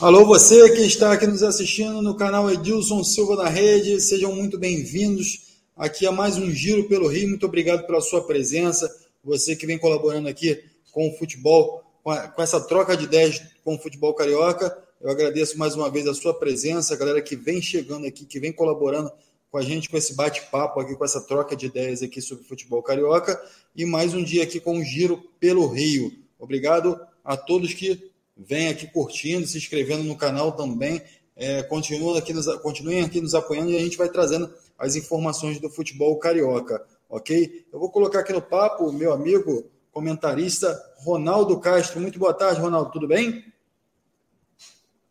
Alô, você que está aqui nos assistindo no canal Edilson Silva da Rede, sejam muito bem-vindos aqui a mais um Giro pelo Rio. Muito obrigado pela sua presença, você que vem colaborando aqui com o futebol, com, essa troca de ideias com o futebol carioca. Eu agradeço mais uma vez a sua presença, a galera que vem chegando aqui, que vem colaborando com a gente, com esse bate-papo aqui, com essa troca de ideias aqui sobre futebol carioca. E mais um dia aqui com o Giro pelo Rio. Obrigado a todos que vem aqui curtindo, se inscrevendo no canal também. É, continuem, aqui nos, continuem aqui nos apoiando e a gente vai trazendo as informações do futebol carioca, ok? Eu vou colocar aqui no papo meu amigo comentarista Ronaldo Castro. Muito boa tarde, Ronaldo, tudo bem?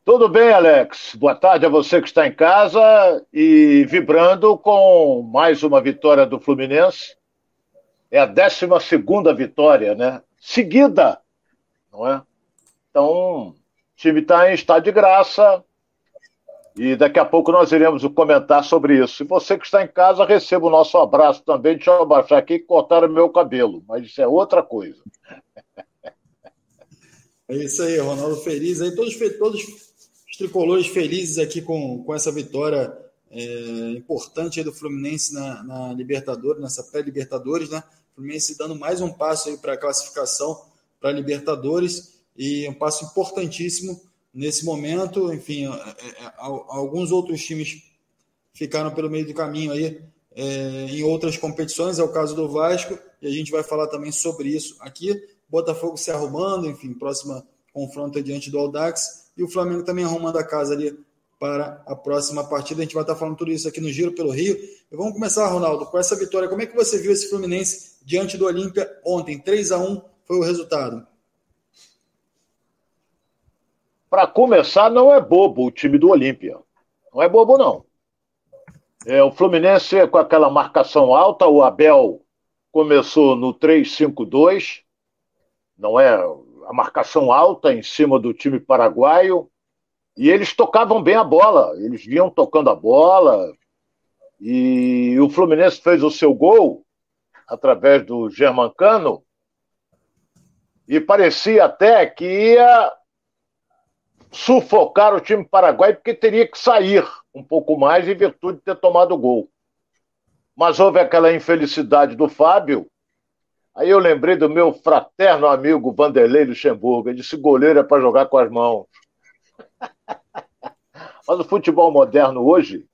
Tudo bem, Alex. Boa tarde a você que está em casa e vibrando com mais uma vitória do Fluminense. É a 12 segunda vitória, né? Seguida, não é? Então, o time está em estado de graça e daqui a pouco nós iremos comentar sobre isso. E você que está em casa, receba o nosso abraço também. Deixa eu abaixar aqui e cortar o meu cabelo, mas isso é outra coisa. É isso aí, Ronaldo feliz aí, todos, todos os tricolores felizes aqui com, com essa vitória é, importante do Fluminense na, na Libertadores, nessa pré-Libertadores, né? O Fluminense dando mais um passo aí para a classificação para a Libertadores e um passo importantíssimo nesse momento. Enfim, é, é, é, alguns outros times ficaram pelo meio do caminho aí é, em outras competições, é o caso do Vasco, e a gente vai falar também sobre isso aqui. Botafogo se arrumando, enfim, próxima confronto diante do Aldax, e o Flamengo também arrumando a casa ali para a próxima partida. A gente vai estar falando tudo isso aqui no Giro pelo Rio. E vamos começar, Ronaldo, com essa vitória. Como é que você viu esse Fluminense diante do Olímpia ontem? 3 a 1 foi o resultado. Para começar, não é bobo o time do Olímpia. Não é bobo, não. É, o Fluminense com aquela marcação alta, o Abel começou no 3-5-2, não é a marcação alta em cima do time paraguaio, e eles tocavam bem a bola, eles vinham tocando a bola, e o Fluminense fez o seu gol através do Germancano, e parecia até que ia sufocar o time paraguaio porque teria que sair um pouco mais em virtude de ter tomado o gol. Mas houve aquela infelicidade do Fábio. Aí eu lembrei do meu fraterno amigo Vanderlei Luxemburgo. Ele disse: goleiro é para jogar com as mãos. Mas o futebol moderno hoje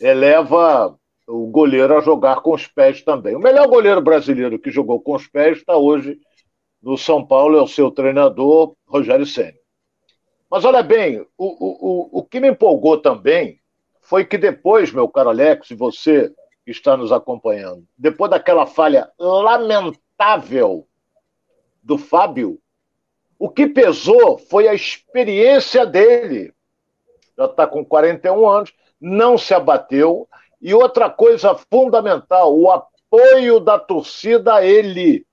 eleva o goleiro a jogar com os pés também. O melhor goleiro brasileiro que jogou com os pés está hoje no São Paulo, é o seu treinador, Rogério Senna. Mas olha bem, o, o, o, que me empolgou também foi que depois, meu caro Alex, e você que está nos acompanhando, depois daquela falha lamentável do Fábio, o que pesou foi a experiência dele. Já está com 41 anos, não se abateu. E outra coisa fundamental, o apoio da torcida a ele.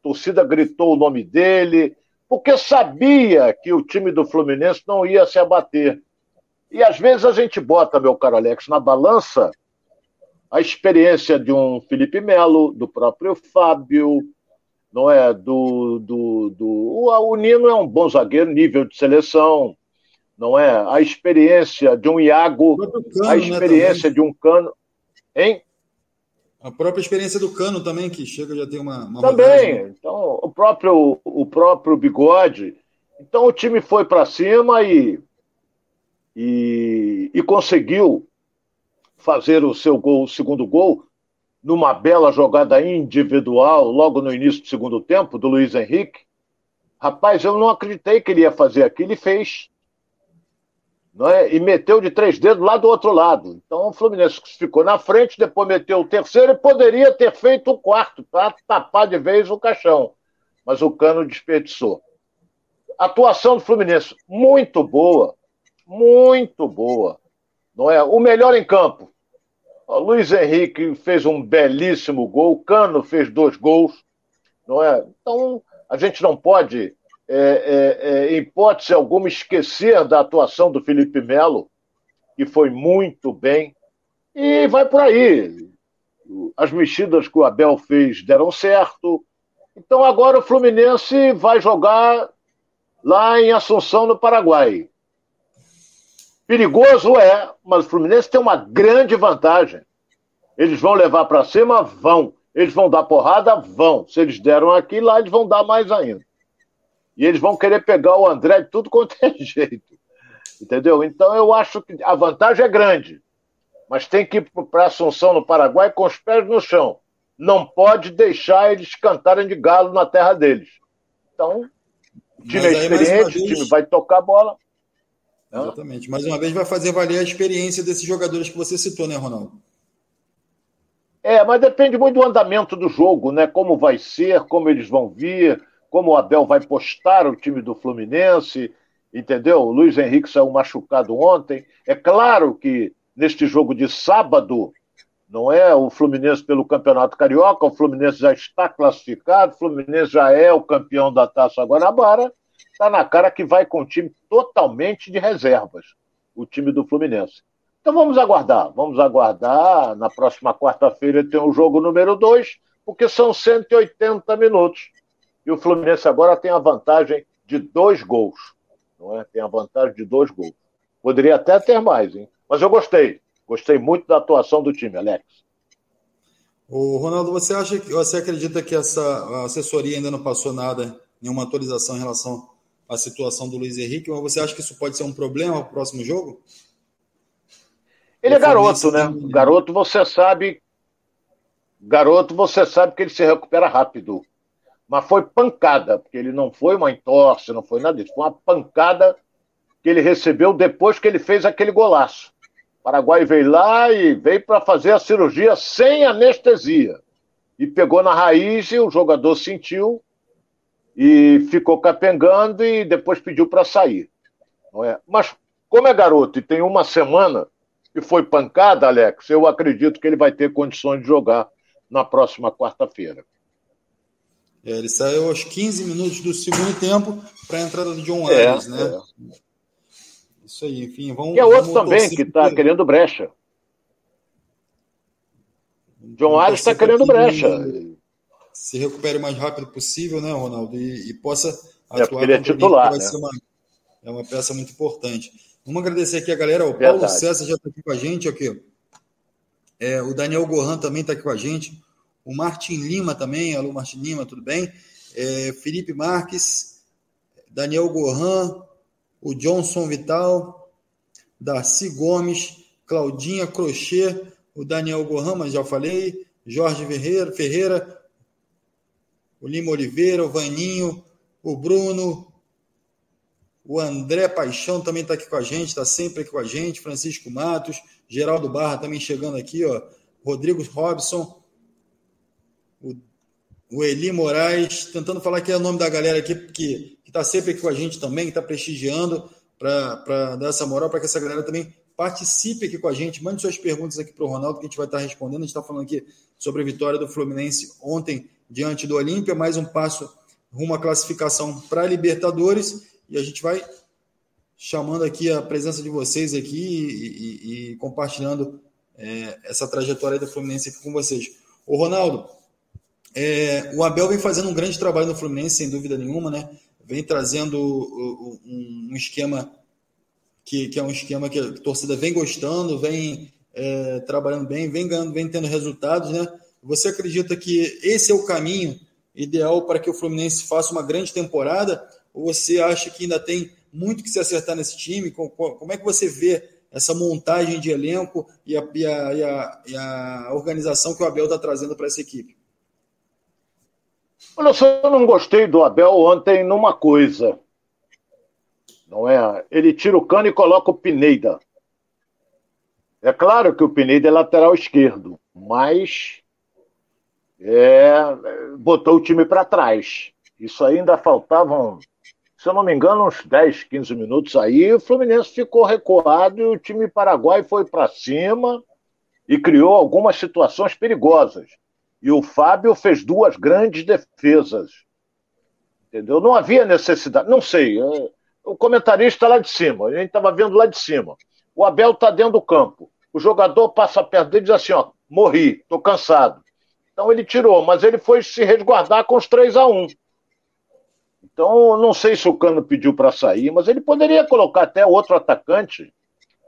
A torcida gritou o nome dele, porque sabia que o time do Fluminense não ia se abater. E às vezes a gente bota, meu caro Alex, na balança a experiência de um Felipe Melo, do próprio Fábio, não é? Do, do, do... O, Nino é um bom zagueiro, nível de seleção, não é? A experiência de um Iago, cano, a né, experiência né, de um Cano. Hein? A própria experiência do Cano também, que chega já tem uma. uma também. Rodagem. Então, o próprio, o próprio bigode. Então, o time foi para cima e, e, e conseguiu fazer o seu gol, o segundo gol, numa bela jogada individual, logo no início do segundo tempo, do Luiz Henrique. Rapaz, eu não acreditei que ele ia fazer aquilo e fez é? e meteu de três dedos lá do outro lado. Então o Fluminense ficou na frente, depois meteu o terceiro e poderia ter feito o quarto para tapar de vez o caixão. Mas o Cano desperdiçou. Atuação do Fluminense muito boa, muito boa. Não é? O melhor em campo. O Luiz Henrique fez um belíssimo gol, o Cano fez dois gols, não é? Então a gente não pode é, é, é, em hipótese alguma, esquecer da atuação do Felipe Melo, que foi muito bem, e vai por aí. As mexidas que o Abel fez deram certo. Então agora o Fluminense vai jogar lá em Assunção, no Paraguai. Perigoso é, mas o Fluminense tem uma grande vantagem. Eles vão levar para cima? Vão. Eles vão dar porrada? Vão. Se eles deram aqui, lá eles vão dar mais ainda. E eles vão querer pegar o André de tudo quanto é jeito. Entendeu? Então eu acho que a vantagem é grande. Mas tem que ir para Assunção, no Paraguai, com os pés no chão. Não pode deixar eles cantarem de galo na terra deles. Então, o time é experiente, vez... o time vai tocar a bola. Exatamente. Mais uma vez vai fazer valer a experiência desses jogadores que você citou, né, Ronaldo? É, mas depende muito do andamento do jogo, né? Como vai ser, como eles vão vir, como o Abel vai postar o time do Fluminense, entendeu? O Luiz Henrique saiu machucado ontem. É claro que neste jogo de sábado, não é o Fluminense pelo Campeonato Carioca, o Fluminense já está classificado, o Fluminense já é o campeão da Taça Guanabara, está na cara que vai com um time totalmente de reservas, o time do Fluminense. Então vamos aguardar, vamos aguardar. Na próxima quarta-feira tem o jogo número 2, porque são 180 minutos. E o Fluminense agora tem a vantagem de dois gols. Não é? Tem a vantagem de dois gols. Poderia até ter mais, hein? Mas eu gostei. Gostei muito da atuação do time, Alex. O Ronaldo, você acha que você acredita que essa assessoria ainda não passou nada, nenhuma atualização em relação à situação do Luiz Henrique, mas você acha que isso pode ser um problema para o próximo jogo? Ele é garoto, né? Garoto, você sabe. Garoto, você sabe que ele se recupera rápido. Mas foi pancada, porque ele não foi uma entorse, não foi nada disso. Foi uma pancada que ele recebeu depois que ele fez aquele golaço. O Paraguai veio lá e veio para fazer a cirurgia sem anestesia. E pegou na raiz e o jogador sentiu e ficou capengando e depois pediu para sair. Não é? Mas como é garoto e tem uma semana, e foi pancada, Alex, eu acredito que ele vai ter condições de jogar na próxima quarta-feira. É, ele saiu aos 15 minutos do segundo tempo para a entrada do John é, né? É. Isso aí, enfim, vamos. E é outro também que está querendo brecha. John Arias está querendo brecha. Se recupere o mais rápido possível, né, Ronaldo? E, e possa atuar. É porque ele é titular. Né? Uma, é uma peça muito importante. Vamos agradecer aqui a galera. O Paulo César já está aqui com a gente. Aqui. É, o Daniel Gohan também está aqui com a gente. O Martin Lima também. Alô, Martin Lima, tudo bem? É, Felipe Marques, Daniel Gohan, o Johnson Vital, Darcy Gomes, Claudinha Crochê, o Daniel Gohan, mas já falei, Jorge Ferreira, Ferreira, o Lima Oliveira, o Vaninho, o Bruno, o André Paixão também está aqui com a gente, está sempre aqui com a gente. Francisco Matos, Geraldo Barra também chegando aqui, ó. Rodrigo Robson, o, o Eli Moraes, tentando falar que é o nome da galera aqui, que está sempre aqui com a gente também, que está prestigiando, para dar essa moral, para que essa galera também participe aqui com a gente. Mande suas perguntas aqui para o Ronaldo, que a gente vai estar respondendo. A gente está falando aqui sobre a vitória do Fluminense ontem diante do Olímpia, mais um passo rumo à classificação para a Libertadores e a gente vai chamando aqui a presença de vocês aqui e, e, e compartilhando é, essa trajetória do Fluminense aqui com vocês. O Ronaldo, é, o Abel vem fazendo um grande trabalho no Fluminense, sem dúvida nenhuma, né? Vem trazendo um, esquema que, que, é um esquema que a torcida vem gostando, vem é, trabalhando bem, vem ganhando, vem tendo resultados, né? Você acredita que esse é o caminho ideal para que o Fluminense faça uma grande temporada? Ou você acha que ainda tem muito que se acertar nesse time? Como é que você vê essa montagem de elenco e a, e a, e a, e a organização que o Abel está trazendo para essa equipe? Olha, eu só não gostei do Abel ontem numa coisa. Não é? Ele tira o cano e coloca o Pineda. É claro que o Pineda é lateral esquerdo, mas é, botou o time para trás. Isso ainda faltavam se eu não me engano, uns 10, 15 minutos aí, o Fluminense ficou recuado e o time paraguai foi para cima e criou algumas situações perigosas. E o Fábio fez duas grandes defesas. Entendeu? Não havia necessidade, não sei. É, o comentarista lá de cima, a gente estava vendo lá de cima. O Abel está dentro do campo. O jogador passa perto dele e diz assim: ó, morri, estou cansado. Então ele tirou, mas ele foi se resguardar com os 3 a 1 então, não sei se o Cano pediu para sair, mas ele poderia colocar até outro atacante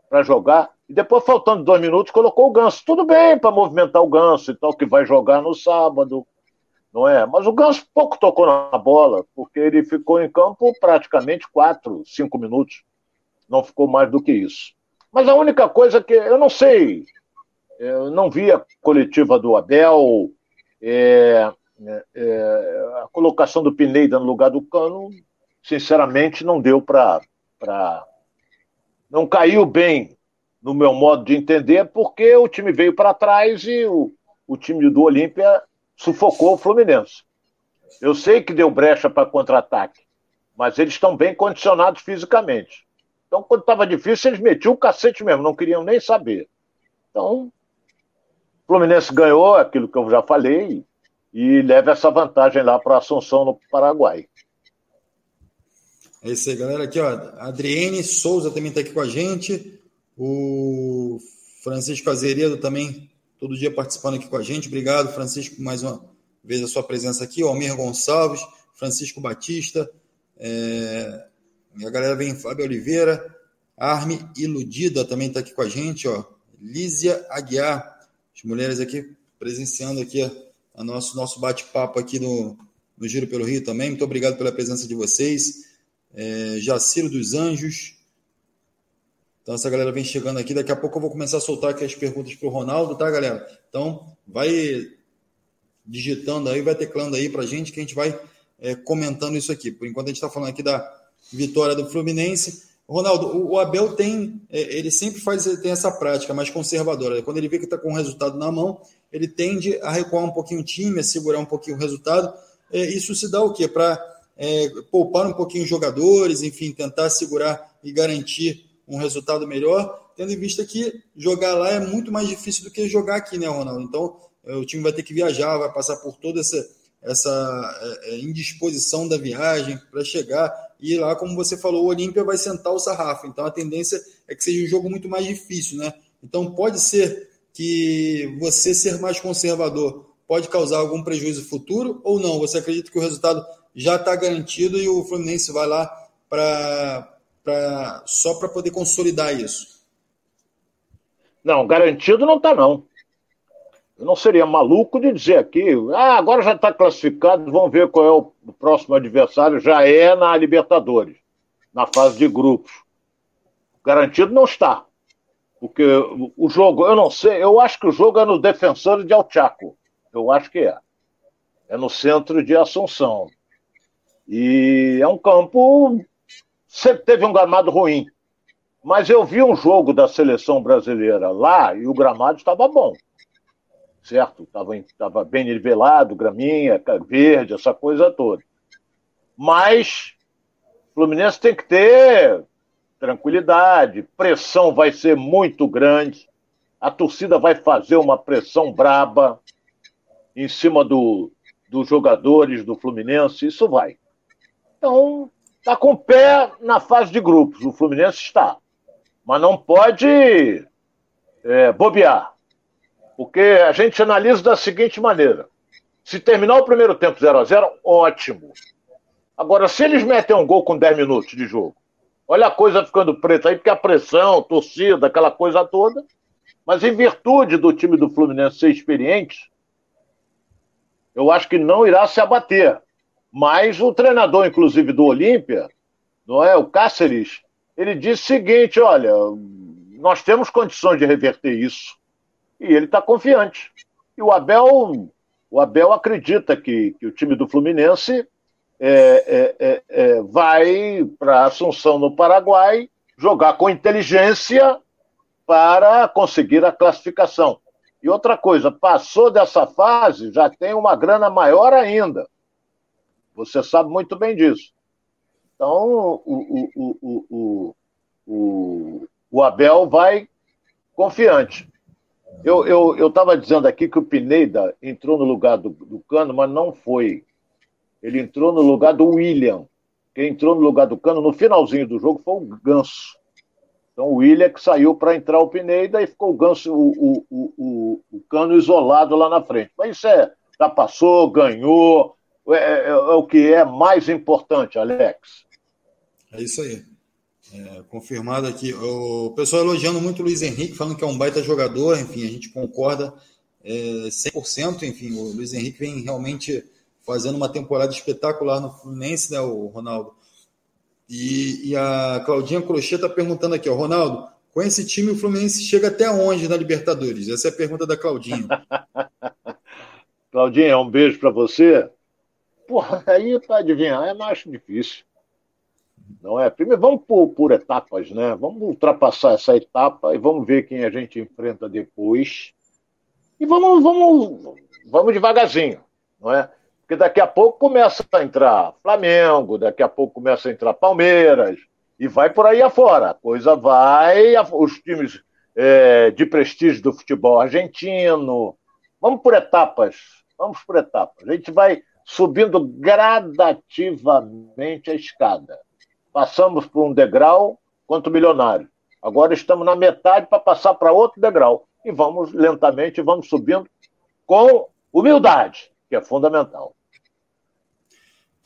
para jogar, e depois, faltando dois minutos, colocou o Ganso. Tudo bem para movimentar o Ganso e tal, que vai jogar no sábado, não é? Mas o Ganso pouco tocou na bola, porque ele ficou em campo praticamente quatro, cinco minutos. Não ficou mais do que isso. Mas a única coisa que eu não sei, eu não vi a coletiva do Abel, é, é, é, a colocação do Pineda no lugar do Cano, sinceramente, não deu para. Não caiu bem no meu modo de entender, porque o time veio para trás e o, o time do Olímpia sufocou o Fluminense. Eu sei que deu brecha para contra-ataque, mas eles estão bem condicionados fisicamente. Então, quando estava difícil, eles metiam o cacete mesmo, não queriam nem saber. Então, o Fluminense ganhou aquilo que eu já falei e leva essa vantagem lá para Assunção, no Paraguai. É isso aí, galera. Aqui, ó, Adriene Souza também está aqui com a gente. O Francisco Azeredo também, todo dia participando aqui com a gente. Obrigado, Francisco, mais uma vez a sua presença aqui. O Almir Gonçalves, Francisco Batista. É... A galera vem Fábio Oliveira. Arme Iludida também está aqui com a gente, ó. Lízia Aguiar. As mulheres aqui presenciando aqui a, nosso, nosso bate-papo aqui no, no Giro pelo Rio também. Muito obrigado pela presença de vocês. É, Jaciro dos Anjos. Então, essa galera vem chegando aqui. Daqui a pouco eu vou começar a soltar aqui as perguntas para o Ronaldo, tá, galera? Então, vai digitando aí, vai teclando aí para a gente que a gente vai é, comentando isso aqui. Por enquanto, a gente está falando aqui da vitória do Fluminense. Ronaldo, o Abel tem, é, ele sempre faz, tem essa prática mais conservadora. Quando ele vê que está com o resultado na mão, ele tende a recuar um pouquinho o time, a segurar um pouquinho o resultado. É, isso se dá o quê? Para é, poupar um pouquinho os jogadores, enfim, tentar segurar e garantir um resultado melhor, tendo em vista que jogar lá é muito mais difícil do que jogar aqui, né, Ronaldo? Então, é, o time vai ter que viajar, vai passar por toda essa, essa é, é, indisposição da viagem para chegar. E lá, como você falou, o Olímpia vai sentar o sarrafo. Então, a tendência é que seja um jogo muito mais difícil, né? Então, pode ser que você ser mais conservador pode causar algum prejuízo futuro ou não? Você acredita que o resultado já está garantido e o Fluminense vai lá para pra, só para poder consolidar isso? Não, garantido não está, não. Eu não seria maluco de dizer aqui, ah, agora já está classificado, vamos ver qual é o próximo adversário, já é na Libertadores, na fase de grupos. Garantido não está. Porque o jogo, eu não sei, eu acho que o jogo é no Defensor de Alchaco. Eu acho que é. É no centro de Assunção. E é um campo sempre teve um gramado ruim. Mas eu vi um jogo da seleção brasileira lá e o gramado estava bom. Certo? Estava tava bem nivelado, graminha, verde, essa coisa toda. Mas o Fluminense tem que ter tranquilidade, pressão vai ser muito grande, a torcida vai fazer uma pressão braba em cima do, dos jogadores do Fluminense, isso vai. Então, Está com o pé na fase de grupos, o Fluminense está. Mas não pode é, bobear. Porque a gente analisa da seguinte maneira: se terminar o primeiro tempo 0 a 0 ótimo. Agora, se eles metem um gol com 10 minutos de jogo, olha a coisa ficando preta aí, porque a pressão, torcida, aquela coisa toda. Mas em virtude do time do Fluminense ser experiente, eu acho que não irá se abater. Mas o treinador, inclusive, do Olímpia, não é? O Cáceres, ele disse o seguinte: olha, nós temos condições de reverter isso. E ele está confiante. E o Abel, o Abel acredita que, que o time do Fluminense é, é, é, é vai para Assunção, no Paraguai, jogar com inteligência para conseguir a classificação. E outra coisa, passou dessa fase, já tem uma grana maior ainda. Você sabe muito bem disso. Então, o, o, o, o, Abel vai confiante. Eu estava eu, eu dizendo aqui que o Pineda entrou no lugar do, do Cano, mas não foi. Ele entrou no lugar do William. Quem entrou no lugar do Cano no finalzinho do jogo foi o Ganso. Então o William que saiu para entrar o Pineda e ficou o Ganso, o, o, o, o, Cano isolado lá na frente. Mas isso é, já passou, ganhou, é, é, é, o que é mais importante, Alex. É isso aí. É, confirmado aqui. O pessoal elogiando muito o Luiz Henrique, falando que é um baita jogador, enfim, a gente concorda é, 100%. Enfim, o Luiz Henrique vem realmente fazendo uma temporada espetacular no Fluminense, né, o Ronaldo? E, e a Claudinha Crochê está perguntando aqui, ó, Ronaldo, com esse time o Fluminense chega até onde na Libertadores? Essa é a pergunta da Claudinha. Claudinha, um beijo para você. Porra, aí para adivinhar é mais difícil. Não é? Primeiro, vamos por, por, etapas, né? Vamos ultrapassar essa etapa e vamos ver quem a gente enfrenta depois. E vamos, vamos, vamos devagarzinho, não é? Porque daqui a pouco começa a entrar Flamengo, daqui a pouco começa a entrar Palmeiras, e vai por aí afora. A coisa vai, os times é, de prestígio do futebol argentino. Vamos por etapas, vamos por etapas. A gente vai subindo gradativamente a escada. Passamos por um degrau quanto milionário. Agora estamos na metade para passar para outro degrau. E vamos lentamente, vamos subindo com humildade, que é fundamental.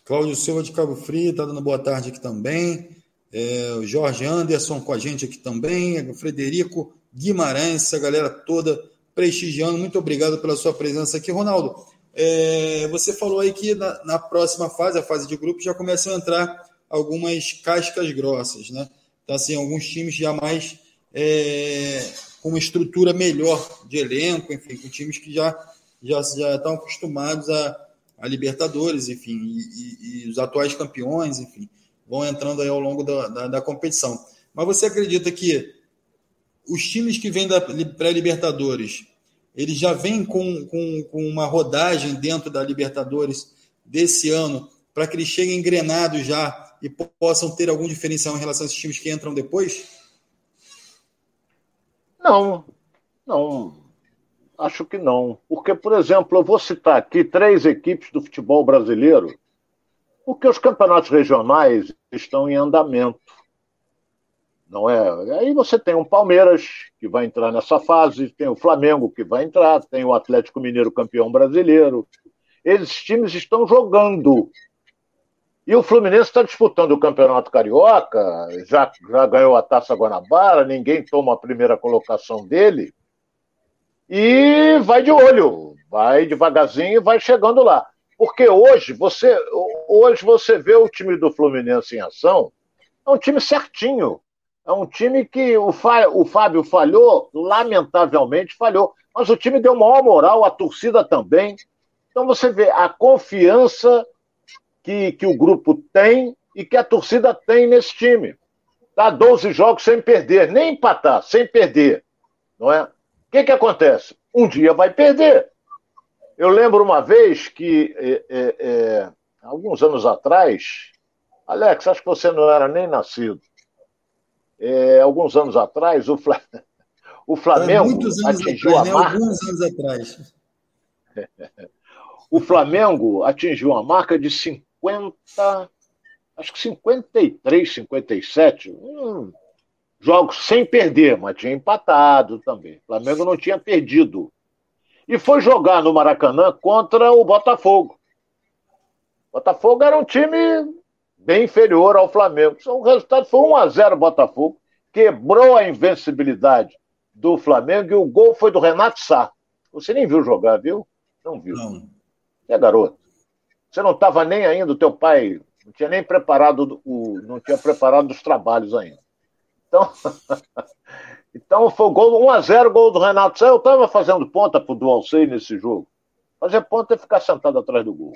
Cláudio Silva de Cabo Frio está dando boa tarde aqui também. É, o Jorge Anderson com a gente aqui também. O Frederico Guimarães, essa galera toda prestigiando. Muito obrigado pela sua presença aqui. Ronaldo, é, você falou aí que na, na, próxima fase, a fase de grupo, já começam a entrar algumas cascas grossas, né? Então, assim, alguns times já mais é, com uma estrutura melhor de elenco, enfim, com times que já, já, já estão acostumados a a Libertadores, enfim, e, e, e, os atuais campeões, enfim, vão entrando aí ao longo da, da, da competição. Mas você acredita que os times que vêm da pré-Libertadores, eles já vêm com, com, com uma rodagem dentro da Libertadores desse ano, para que eles cheguem engrenados já e possam ter algum diferencial em relação a esses times que entram depois? Não, não. Acho que não. Porque, por exemplo, eu vou citar aqui três equipes do futebol brasileiro, porque os campeonatos regionais estão em andamento. Não é? Aí você tem o Palmeiras, que vai entrar nessa fase, tem o Flamengo, que vai entrar, tem o Atlético Mineiro campeão brasileiro. Esses times estão jogando. E o Fluminense está disputando o Campeonato Carioca, já, já ganhou a Taça Guanabara, ninguém toma a primeira colocação dele e vai de olho, vai devagarzinho e vai chegando lá. Porque hoje você, hoje você vê o time do Fluminense em ação, é um time certinho. É um time que o, o Fábio falhou, lamentavelmente falhou, mas o time deu maior moral, a torcida também. Então você vê a confiança que, que o grupo tem e que a torcida tem nesse time. Tá 12 jogos sem perder, nem empatar, sem perder. Não é? O que, que acontece? Um dia vai perder. Eu lembro uma vez que, é, é, é, alguns anos atrás, Alex, acho que você não era nem nascido. É, alguns anos atrás, o, Fla... o Flamengo atingiu atrás, a marca. Né? Alguns anos atrás. o Flamengo atingiu a marca de 50, acho que 53, 57. Hum, jogos sem perder, mas tinha empatado também. O Flamengo não tinha perdido. E foi jogar no Maracanã contra o Botafogo. O Botafogo era um time bem inferior ao Flamengo. O resultado foi 1 a 0 Botafogo, quebrou a invencibilidade do Flamengo e o gol foi do Renato Sá. Você nem viu jogar, viu? Não viu. Não. É garoto. Você não estava nem ainda, o teu pai não tinha nem preparado o, não tinha preparado os trabalhos ainda. Então, então foi o gol 1x0, gol do Renato Eu estava fazendo ponta pro Dualcei nesse jogo. Fazer ponta é ficar sentado atrás do gol.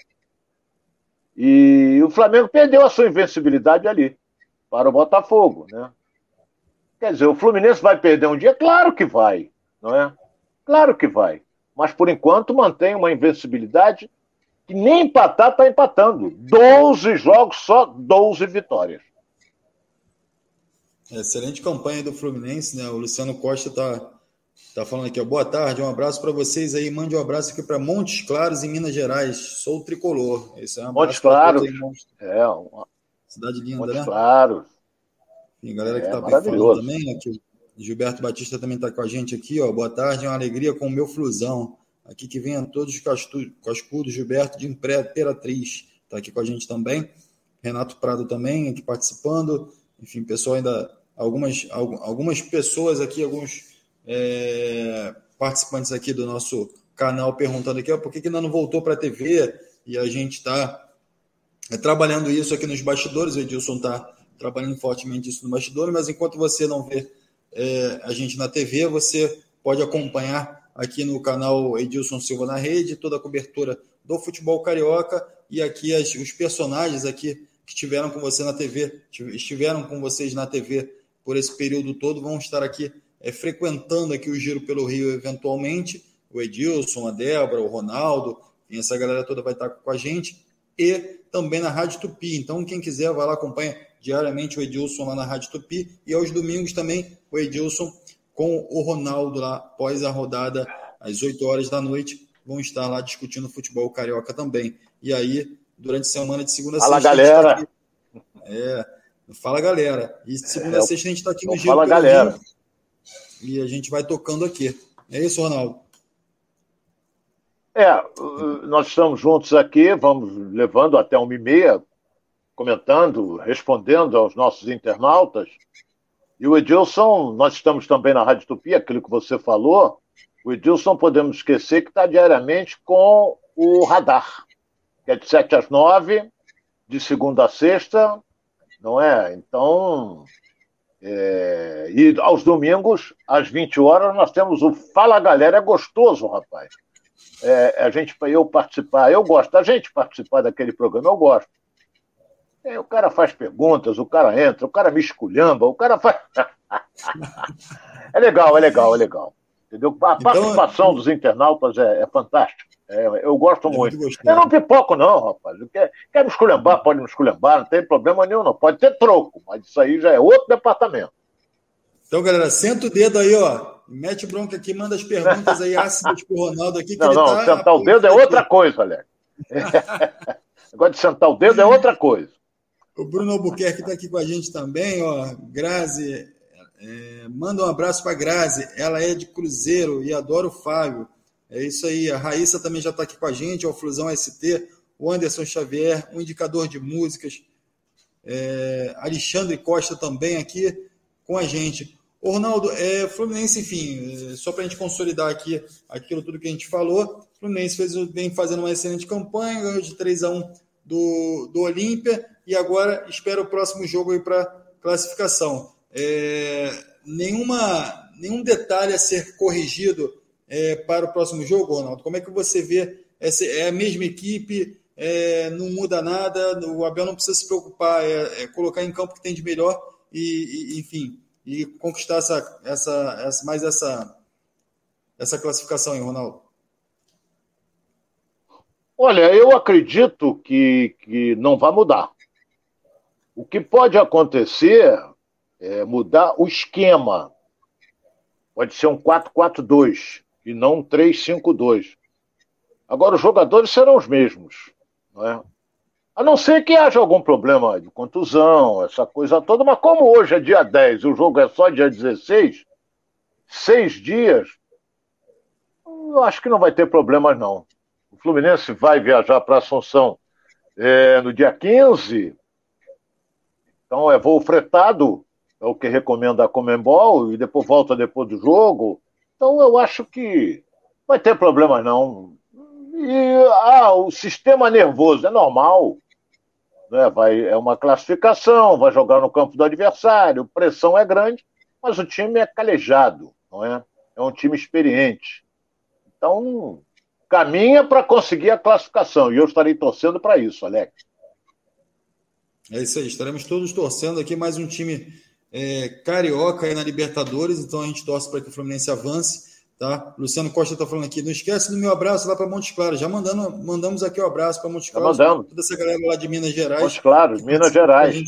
E o Flamengo perdeu a sua invencibilidade ali para o Botafogo, né? Quer dizer, o Fluminense vai perder um dia? Claro que vai, não é? Claro que vai. Mas por enquanto mantém uma invencibilidade que nem empatar está empatando. 12 jogos, só 12 vitórias. Excelente campanha do Fluminense, né? O Luciano Costa tá, tá falando aqui, ó. Boa tarde, um abraço para vocês aí. Mande um abraço aqui para Montes Claros, em Minas Gerais. Sou tricolor. Esse é um Montes Claros. Aí, Montes... É, uma... cidade linda, Montes né? Claros. Tem galera que é, tá falando também, aqui. Né, Gilberto Batista também está com a gente aqui, ó. Boa tarde, é uma alegria com o meu flusão. Aqui que venham todos os cascudos, Gilberto de Imperatriz. Está aqui com a gente também. Renato Prado também aqui participando. Enfim, pessoal ainda. Algumas, algumas pessoas aqui, alguns é, participantes aqui do nosso canal perguntando aqui, ó, por que, que ainda não voltou para a TV? E a gente está é, trabalhando isso aqui nos bastidores. O Edilson está trabalhando fortemente isso no bastidor, mas enquanto você não vê é, a gente na TV, você pode acompanhar aqui no canal Edilson Silva na Rede, toda a cobertura do futebol carioca e aqui as, os personagens aqui que estiveram com você na TV, estiveram com vocês na TV por esse período todo, vão estar aqui é, frequentando aqui o Giro pelo Rio eventualmente, o Edilson, a Débora, o Ronaldo, essa galera toda vai estar com a gente, e também na Rádio Tupi. Então, quem quiser, vai lá, acompanha diariamente o Edilson lá na Rádio Tupi, e aos domingos também o Edilson com o Ronaldo lá, após a rodada, às 8 horas da noite, vão estar lá discutindo futebol carioca também. E aí, durante a semana de segunda a sexta. Fala, galera! Tá é, fala, galera. E segunda a é, sexta a gente está aqui no Giro. Fala, galera! E a gente vai tocando aqui. É isso, Ronaldo? É, nós estamos juntos aqui, vamos levando até uma e meia, comentando, respondendo aos nossos internautas. E o Edilson, nós estamos também na Rádio Tupi, aquilo que você falou. O Edilson, podemos esquecer que está diariamente com o radar, que é de 7 às 9, de segunda a sexta, não é? Então, é... e aos domingos, às 20 horas, nós temos o Fala Galera. É gostoso, rapaz. É, a gente, eu participar, eu gosto, a gente participar daquele programa, eu gosto. É, o cara faz perguntas, o cara entra, o cara me esculhamba, o cara faz. é legal, é legal, é legal. Entendeu? A então, participação dos internautas é, é fantástica. É, eu gosto é muito. muito eu não pipoco, não, rapaz. Quer, quer me esculhambar, pode me esculhambar, não tem problema nenhum, não. Pode ter troco, mas isso aí já é outro departamento. Então, galera, senta o dedo aí, ó. Mete bronca aqui, manda as perguntas aí ácidas pro Ronaldo aqui. não, não, tá sentar o dedo é outra coisa, Alex. Negócio de sentar o dedo é outra coisa. O Bruno Albuquerque está aqui com a gente também, ó. Grazi, é, manda um abraço para Grazi. Ela é de Cruzeiro e adora o Fábio. É isso aí. A Raíssa também já está aqui com a gente, o Flusão ST, o Anderson Xavier, o indicador de músicas. É, Alexandre Costa também aqui com a gente. Ô, Ronaldo, é, Fluminense, enfim, é, só para a gente consolidar aqui aquilo tudo que a gente falou, Fluminense fez, vem fazendo uma excelente campanha, ganhou de 3 a 1 do, do Olímpia e agora espera o próximo jogo aí para classificação. É, nenhuma, nenhum detalhe a ser corrigido é, para o próximo jogo, Ronaldo? Como é que você vê? Essa, é a mesma equipe, é, não muda nada, o Abel não precisa se preocupar, é, é colocar em campo o que tem de melhor e, e, enfim, e conquistar essa, essa, essa, mais essa, essa classificação, hein, Ronaldo? Olha, eu acredito que, que não vai mudar. O que pode acontecer é mudar o esquema. Pode ser um 4-4-2 e não um 3-5-2. Agora, os jogadores serão os mesmos. Não é? A não ser que haja algum problema de contusão, essa coisa toda, mas como hoje é dia 10 e o jogo é só dia 16, seis dias, eu acho que não vai ter problemas, não. O Fluminense vai viajar para Assunção é, no dia 15, então é voo fretado, é o que recomenda a Comembol, e depois volta depois do jogo. Então eu acho que vai ter problemas não. E ah, o sistema nervoso é normal. Né? Vai, é uma classificação, vai jogar no campo do adversário, pressão é grande, mas o time é calejado, não é? É um time experiente. Então, caminha para conseguir a classificação. E eu estarei torcendo para isso, Alex. É isso aí, estaremos todos torcendo aqui mais um time é, carioca aí na Libertadores, então a gente torce para que o Fluminense avance. Tá? Luciano Costa está falando aqui. Não esquece do meu abraço lá para Montes Claros. Já mandando, mandamos aqui o um abraço para Montes Claros. Tá mandando. Toda essa galera lá de Minas Gerais. Montes Claros, Minas Gerais.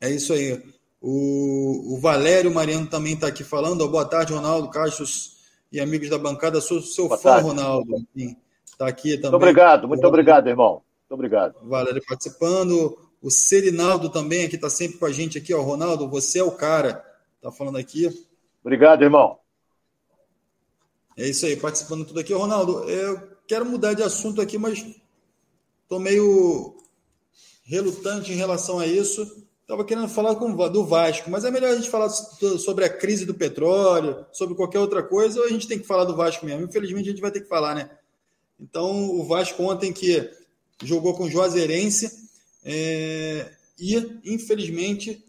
É isso aí. O, o Valério Mariano também está aqui falando. Boa tarde, Ronaldo, Cachos e amigos da bancada. Sou seu Boa fã, tarde. Ronaldo. Está aqui também. Muito obrigado, muito obrigado, irmão. Muito obrigado. Valério participando. O Serinaldo também aqui está sempre com a gente aqui, ó. Ronaldo, você é o cara. Está falando aqui. Obrigado, irmão. É isso aí, participando tudo aqui. Ronaldo, eu quero mudar de assunto aqui, mas estou meio relutante em relação a isso, estava querendo falar com, do Vasco, mas é melhor a gente falar sobre a crise do petróleo, sobre qualquer outra coisa, ou a gente tem que falar do Vasco mesmo. Infelizmente a gente vai ter que falar, né? Então, o Vasco ontem que jogou com o Juazeirense é, e, infelizmente,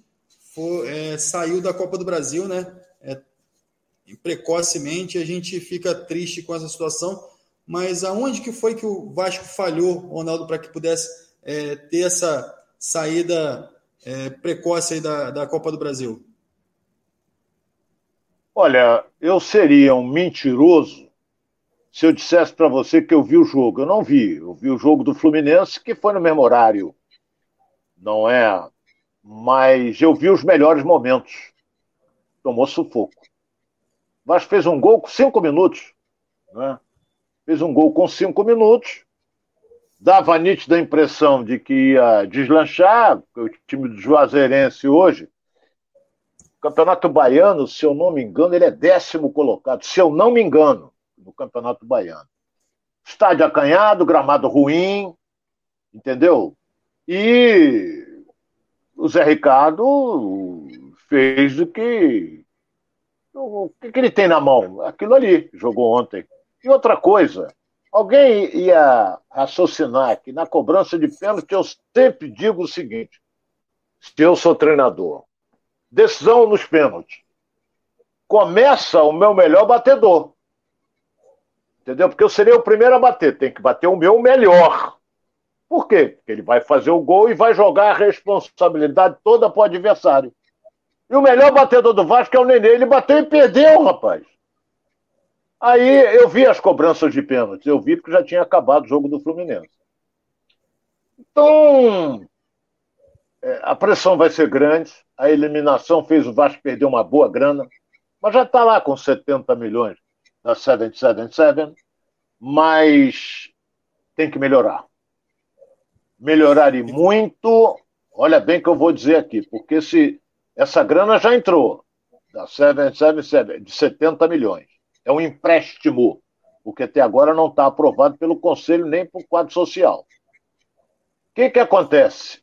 é, saiu da Copa do Brasil, né? É, precocemente, a gente fica triste com essa situação, mas aonde que foi que o Vasco falhou, Ronaldo, para que pudesse é, ter essa saída é, precoce da, da Copa do Brasil? Olha, eu seria um mentiroso se eu dissesse para você que eu vi o jogo. Eu não vi. Eu vi o jogo do Fluminense, que foi no mesmo horário. Não é? Mas eu vi os melhores momentos. Tomou sufoco. Mas fez um gol com cinco minutos. Né? Fez um gol com cinco minutos dava a nítida impressão de que ia deslanchar, o time do Juazeirense hoje. Campeonato Baiano, se eu não me engano, ele é décimo colocado, se eu não me engano, no Campeonato Baiano. Estádio acanhado, gramado ruim, entendeu? E o Zé Ricardo fez o que. O que, que ele tem na mão? Aquilo ali, jogou ontem. E outra coisa, Alguém ia raciocinar que na cobrança de pênalti eu sempre digo o seguinte: se eu sou treinador, decisão nos pênaltis, começa o meu melhor batedor. Entendeu? Porque eu seria o primeiro a bater, tem que bater o meu melhor. Por quê? Porque ele vai fazer o gol e vai jogar a responsabilidade toda para o adversário. E o melhor batedor do Vasco é o Nenê. Ele bateu e perdeu, rapaz. Aí eu vi as cobranças de pênaltis, eu vi porque já tinha acabado o jogo do Fluminense. Então, é, a pressão vai ser grande, a eliminação fez o Vasco perder uma boa grana, mas já está lá com 70 milhões da 777, mas tem que melhorar. Melhorar e muito, olha bem que eu vou dizer aqui, porque se essa grana já entrou, da 777, de 70 milhões é um empréstimo, porque até agora não está aprovado pelo Conselho nem por quadro social. O que, que acontece?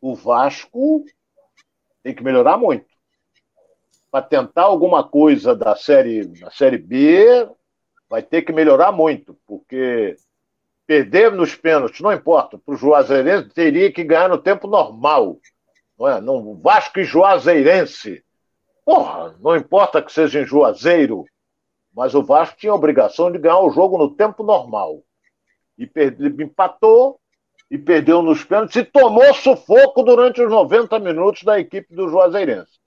O Vasco tem que melhorar muito. Para tentar alguma coisa da série, da série B, vai ter que melhorar muito, porque perder nos pênaltis, não importa, para o Juazeirense teria que ganhar no tempo normal. Não é? No Vasco e Juazeirense. Porra, não importa que seja em Juazeiro, mas o Vasco tinha a obrigação de ganhar o jogo no tempo normal. E perde, empatou e perdeu nos pênaltis e tomou sufoco durante os 90 minutos da equipe do Juazeirense.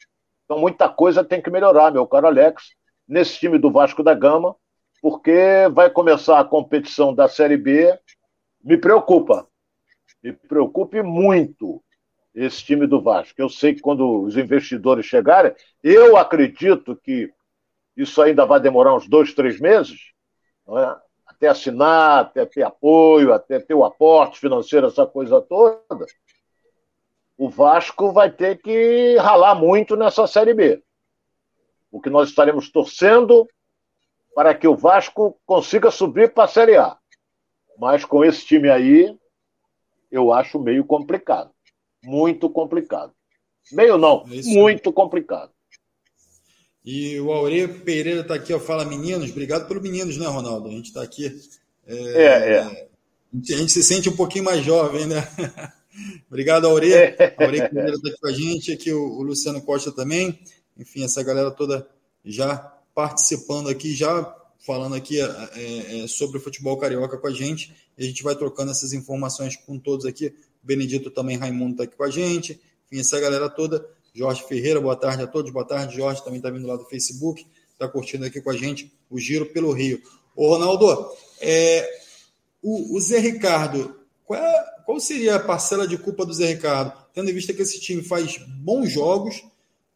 Então muita coisa tem que melhorar, meu caro Alex, nesse time do Vasco da Gama, porque vai começar a competição da Série B. Me preocupa. Me preocupe muito esse time do Vasco. Eu sei que quando os investidores chegarem, eu acredito que isso ainda vai demorar uns dois, três meses, é? até assinar, até ter apoio, até ter o aporte financeiro, essa coisa toda. O Vasco vai ter que ralar muito nessa Série B. O que nós estaremos torcendo para que o Vasco consiga subir para a Série A. Mas com esse time aí, eu acho meio complicado. Muito complicado. Meio não, é muito complicado. E o Aurê Pereira está aqui, ó, fala meninos. Obrigado pelo meninos, né, Ronaldo? A gente está aqui. É, é, é. A gente se sente um pouquinho mais jovem, né? Obrigado, Aurê. É. Aurê Pereira está aqui com a gente, aqui o, o, Luciano Costa também. Enfim, essa galera toda já participando aqui, já falando aqui é, é, é, sobre o futebol carioca com a gente. E a gente vai trocando essas informações com todos aqui. O Benedito também, Raimundo está aqui com a gente. Enfim, essa galera toda Jorge Ferreira, boa tarde a todos. Boa tarde, Jorge, também está vindo lá do Facebook, está curtindo aqui com a gente o Giro pelo Rio. Ô, Ronaldo, é, o, o, Zé Ricardo, qual, qual, seria a parcela de culpa do Zé Ricardo? Tendo em vista que esse time faz bons jogos,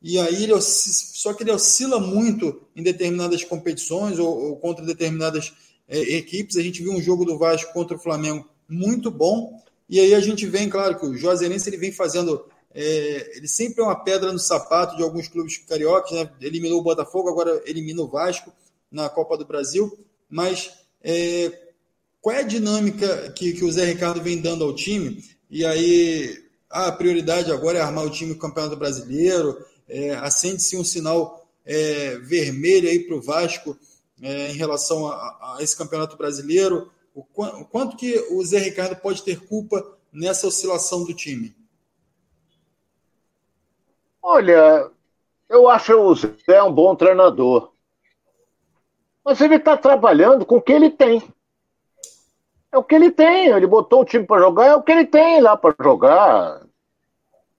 e aí ele só que ele oscila muito em determinadas competições ou, ou contra determinadas é, equipes. A gente viu um jogo do Vasco contra o Flamengo muito bom, e aí a gente vem, claro, que o Juazeirense ele vem fazendo é, ele sempre é uma pedra no sapato de alguns clubes cariocas, né? eliminou o Botafogo, agora elimina o Vasco na Copa do Brasil. Mas é, qual é a dinâmica que, que o Zé Ricardo vem dando ao time? E aí, a prioridade agora é armar o time do Campeonato Brasileiro, é, acende-se um sinal é, vermelho aí para o Vasco é, em relação a, a, esse Campeonato Brasileiro. O, o quanto que o Zé Ricardo pode ter culpa nessa oscilação do time? Olha, eu acho o Zé um bom treinador. Mas ele está trabalhando com o que ele tem. É o que ele tem. Ele botou o time para jogar, é o que ele tem lá para jogar.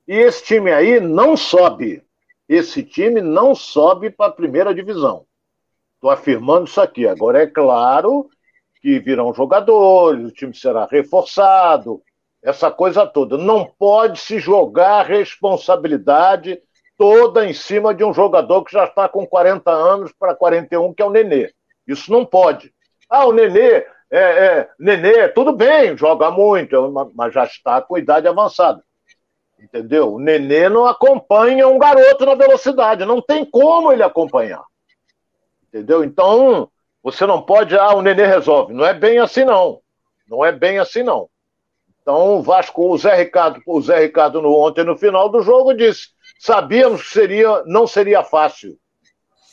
E esse time aí não sobe. Esse time não sobe para a primeira divisão. Estou afirmando isso aqui. Agora é claro que virão jogadores, o time será reforçado, essa coisa toda. Não pode se jogar responsabilidade toda em cima de um jogador que já está com 40 anos para 41, que é o Nenê. Isso não pode. Ah, o Nenê, é, é, Nenê, tudo bem, joga muito, mas já está com idade avançada. Entendeu? O Nenê não acompanha um garoto na velocidade, não tem como ele acompanhar. Entendeu? Então, você não pode, ah, o Nenê resolve. Não é bem assim, não. Não é bem assim, não. Então, o Vasco, o Zé Ricardo, o Zé Ricardo no, ontem no final do jogo disse: sabíamos que seria, não seria fácil.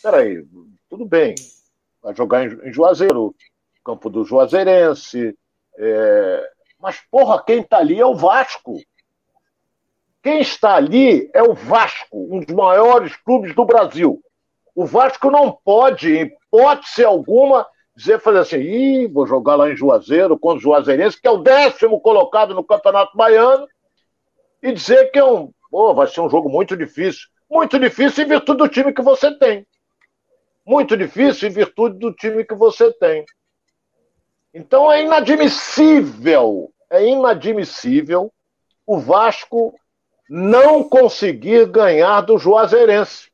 Peraí, tudo bem. Vai jogar em, em Juazeiro, campo do Juazeirense. É... Mas, porra, quem tá ali é o Vasco. Quem está ali é o Vasco, um dos maiores clubes do Brasil. O Vasco não pode, em hipótese alguma, dizer, fazer assim, Ih, vou jogar lá em Juazeiro contra o Juazeirense, que é o décimo colocado no Campeonato Baiano, e dizer que é um, pô, vai ser um jogo muito difícil. Muito difícil em virtude do time que você tem. Muito difícil em virtude do time que você tem. Então é inadmissível, é inadmissível o Vasco não conseguir ganhar do Juazeirense.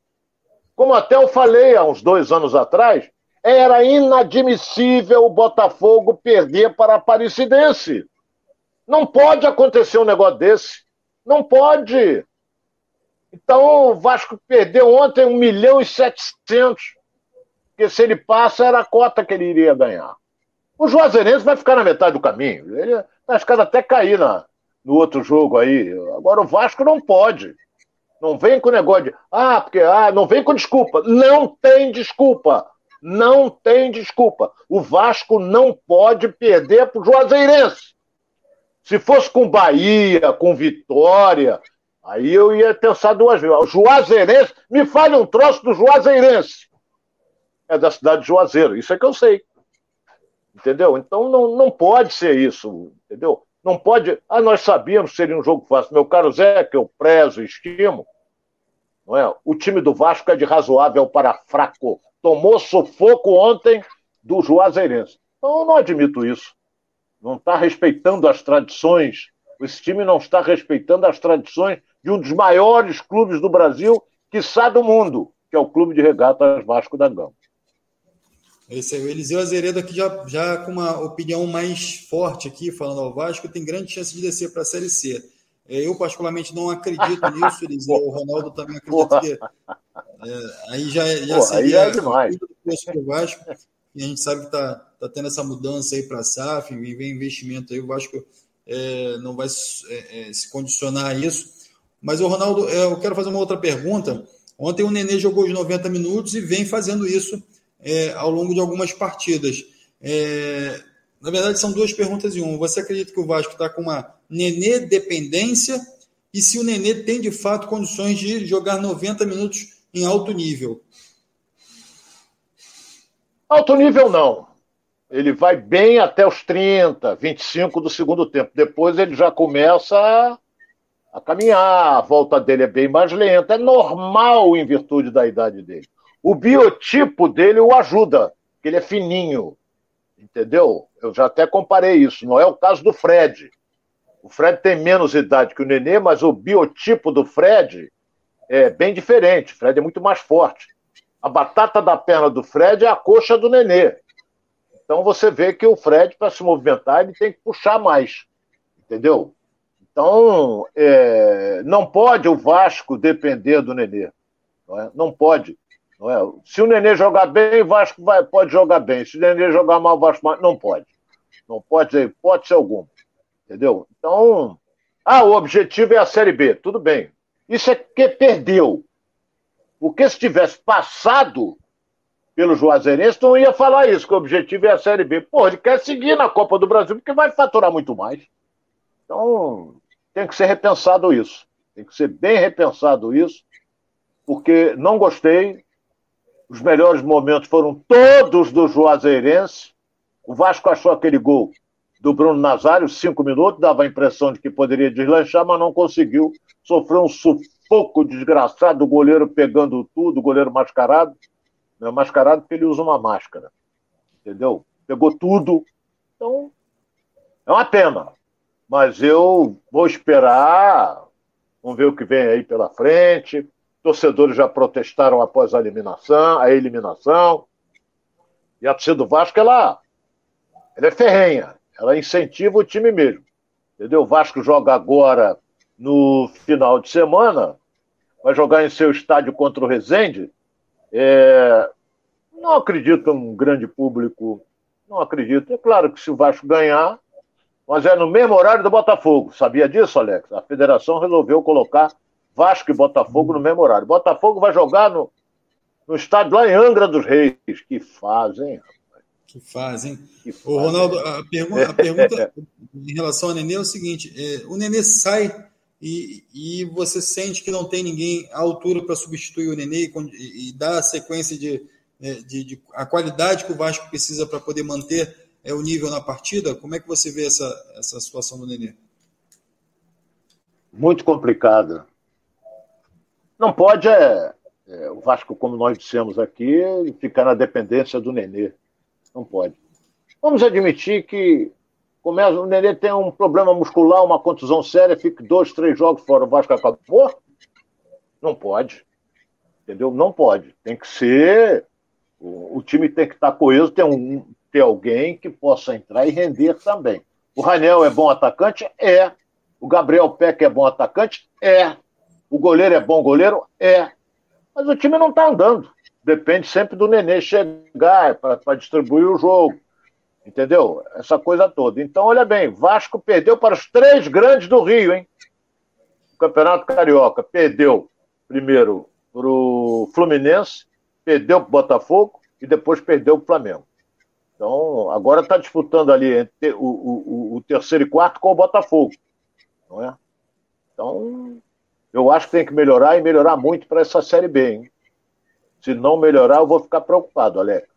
Como até eu falei há uns dois anos atrás, era inadmissível o Botafogo perder para a Aparecidense. Não pode acontecer um negócio desse. Não pode. Então o Vasco perdeu ontem 1 milhão e 700. Porque se ele passa, era a cota que ele iria ganhar. O Juazeirense vai ficar na metade do caminho. Ele está arriscado até cair na, no outro jogo aí. Agora o Vasco não pode. Não vem com negócio de. Ah, porque. Ah, não vem com desculpa. Não tem desculpa. Não tem desculpa. O Vasco não pode perder para o Juazeirense. Se fosse com Bahia, com Vitória, aí eu ia pensar duas vezes. O Juazeirense, me fale um troço do Juazeirense. É da cidade de Juazeiro, isso é que eu sei. Entendeu? Então não, não pode ser isso, entendeu? Não pode. Ah, nós sabíamos que seria um jogo fácil. Meu caro Zé, que eu prezo estimo, não é? o time do Vasco é de razoável para fraco. Tomou sufoco ontem do Juazeirense. Então eu não admito isso. Não está respeitando as tradições. Esse time não está respeitando as tradições de um dos maiores clubes do Brasil, quiçá do mundo, que é o Clube de Regatas Vasco da Gama. Esse, o Eliseu Azeredo aqui já, já com uma opinião mais forte aqui, falando ao Vasco, tem grande chance de descer para a Série C. É, eu, particularmente, não acredito nisso, Eliseu. O Ronaldo também acredita que é, aí já, já seria aí é demais. o Vasco. E a gente sabe que está tá tendo essa mudança aí para a SAF, vem investimento aí, o Vasco é, não vai é, é, se condicionar a isso. Mas, o Ronaldo, é, eu quero fazer uma outra pergunta. Ontem o Nenê jogou os 90 minutos e vem fazendo isso é, ao longo de algumas partidas. É, na verdade, são duas perguntas em uma. Você acredita que o Vasco está com uma Nenê dependência? E se o Nenê tem de fato condições de jogar 90 minutos em alto nível? Alto nível não. Ele vai bem até os 30, 25 do segundo tempo. Depois ele já começa a, a caminhar, a volta dele é bem mais lenta. É normal em virtude da idade dele. O biotipo dele o ajuda, que ele é fininho, entendeu? Eu já até comparei isso. Não é o caso do Fred. O Fred tem menos idade que o Nenê, mas o biotipo do Fred é bem diferente. O Fred é muito mais forte. A batata da perna do Fred é a coxa do Nenê. Então você vê que o Fred, para se movimentar, ele tem que puxar mais. Entendeu? Então, é, não pode o Vasco depender do Nenê. Não, é? não pode. Não é? Se o Nenê jogar bem, o Vasco vai, pode jogar bem. Se o Nenê jogar mal, o Vasco não pode. Não pode ter hipótese alguma. Entendeu? Então, Ah, o objetivo é a Série B. Tudo bem. Isso é que perdeu. Porque se tivesse passado pelo Juazeirense, não ia falar isso, que o objetivo é a Série B. Pô, ele quer seguir na Copa do Brasil, porque vai faturar muito mais. Então, tem que ser repensado isso. Tem que ser bem repensado isso, porque não gostei. Os melhores momentos foram todos do Juazeirense. O Vasco achou aquele gol do Bruno Nazário, cinco minutos, dava a impressão de que poderia deslanchar, mas não conseguiu. Sofreu um sufoco desgraçado, o goleiro pegando tudo, o goleiro mascarado. É mascarado porque ele usa uma máscara. Entendeu? Pegou tudo. Então, é uma pena. Mas eu vou esperar. Vamos ver o que vem aí pela frente. Torcedores já protestaram após a eliminação, a eliminação. E a torcida do Vasco, ela, ela é ferrenha. Ela incentiva o time mesmo. Entendeu? O Vasco joga agora no final de semana, vai jogar em seu estádio contra o Resende. É... Não acredito um grande público, não acredito. É claro que se o Vasco ganhar, mas é no mesmo horário do Botafogo. Sabia disso, Alex? A federação resolveu colocar Vasco e Botafogo no mesmo horário. Botafogo vai jogar no, no estádio lá em Angra dos Reis. Que fazem, rapaz. Que fazem. Que Ô, Ronaldo, a, a pergunta em relação ao Nenê é o seguinte: é, o Nenê sai e, e você sente que não tem ninguém à altura para substituir o Nenê e, e dar a sequência de, é, de, de, a qualidade que o Vasco precisa para poder manter é, o nível na partida. Como é que você vê essa, essa situação do Nenê? Muito complicada. Não pode é, é, o Vasco, como nós dissemos aqui, ficar na dependência do Nenê. Não pode. Vamos admitir que começa, o Nenê tem um problema muscular, uma contusão séria, fica dois, três jogos fora, o Vasco acabou? Não pode. Entendeu? Não pode. Tem que ser. O, o time tem que estar coeso, tem, um, ter alguém que possa entrar e render também. O Ranel é bom atacante? É. O Gabriel Peck é bom atacante? É. O goleiro é bom goleiro? É. Mas o time não está andando depende sempre do Nenê chegar para distribuir o jogo. Entendeu? Essa coisa toda. Então, olha bem, Vasco perdeu para os três grandes do Rio, hein? O Campeonato Carioca perdeu primeiro para o Fluminense, perdeu para o Botafogo e depois perdeu para o Flamengo. Então, agora está disputando ali o, o, o, terceiro e quarto com o Botafogo. Não é? Então, eu acho que tem que melhorar e melhorar muito para essa Série B, hein? Se não melhorar, eu vou ficar preocupado, Alex.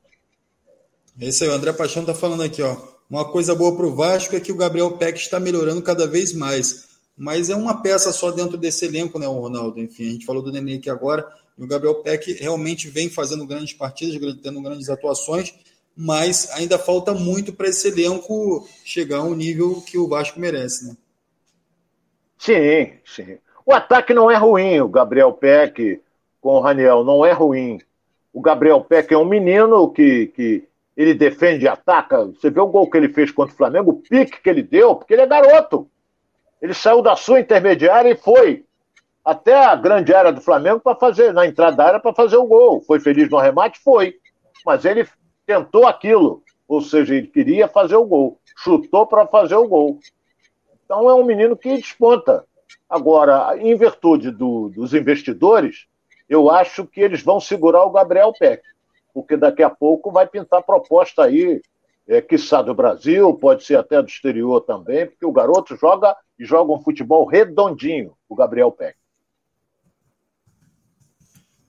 Isso aí, o André Paixão está falando aqui, ó. Uma coisa boa para o Vasco é que o Gabriel Peck está melhorando cada vez mais. Mas é uma peça só dentro desse elenco, né, o Ronaldo? Enfim, a gente falou do Nenê aqui agora. E o Gabriel Peck realmente vem fazendo grandes partidas, tendo grandes atuações, mas ainda falta muito para esse elenco chegar ao nível que o Vasco merece, né? Sim, sim. O ataque não é ruim, o Gabriel Peck, com o Raniel não é ruim. O Gabriel Peck é um menino que, que ele defende e ataca. Você vê o gol que ele fez contra o Flamengo, o pique que ele deu, porque ele é garoto. Ele saiu da sua intermediária e foi até a grande área do Flamengo para fazer, na entrada da área, para fazer o gol. Foi feliz no arremate? Foi. Mas ele tentou aquilo. Ou seja, ele queria fazer o gol. Chutou para fazer o gol. Então é um menino que desponta. Agora, em virtude do, dos investidores, eu acho que eles vão segurar o Gabriel Peck, porque daqui a pouco vai pintar proposta aí, é, quiçá do Brasil, pode ser até do exterior também, porque o garoto joga e joga um futebol redondinho, o Gabriel Peck.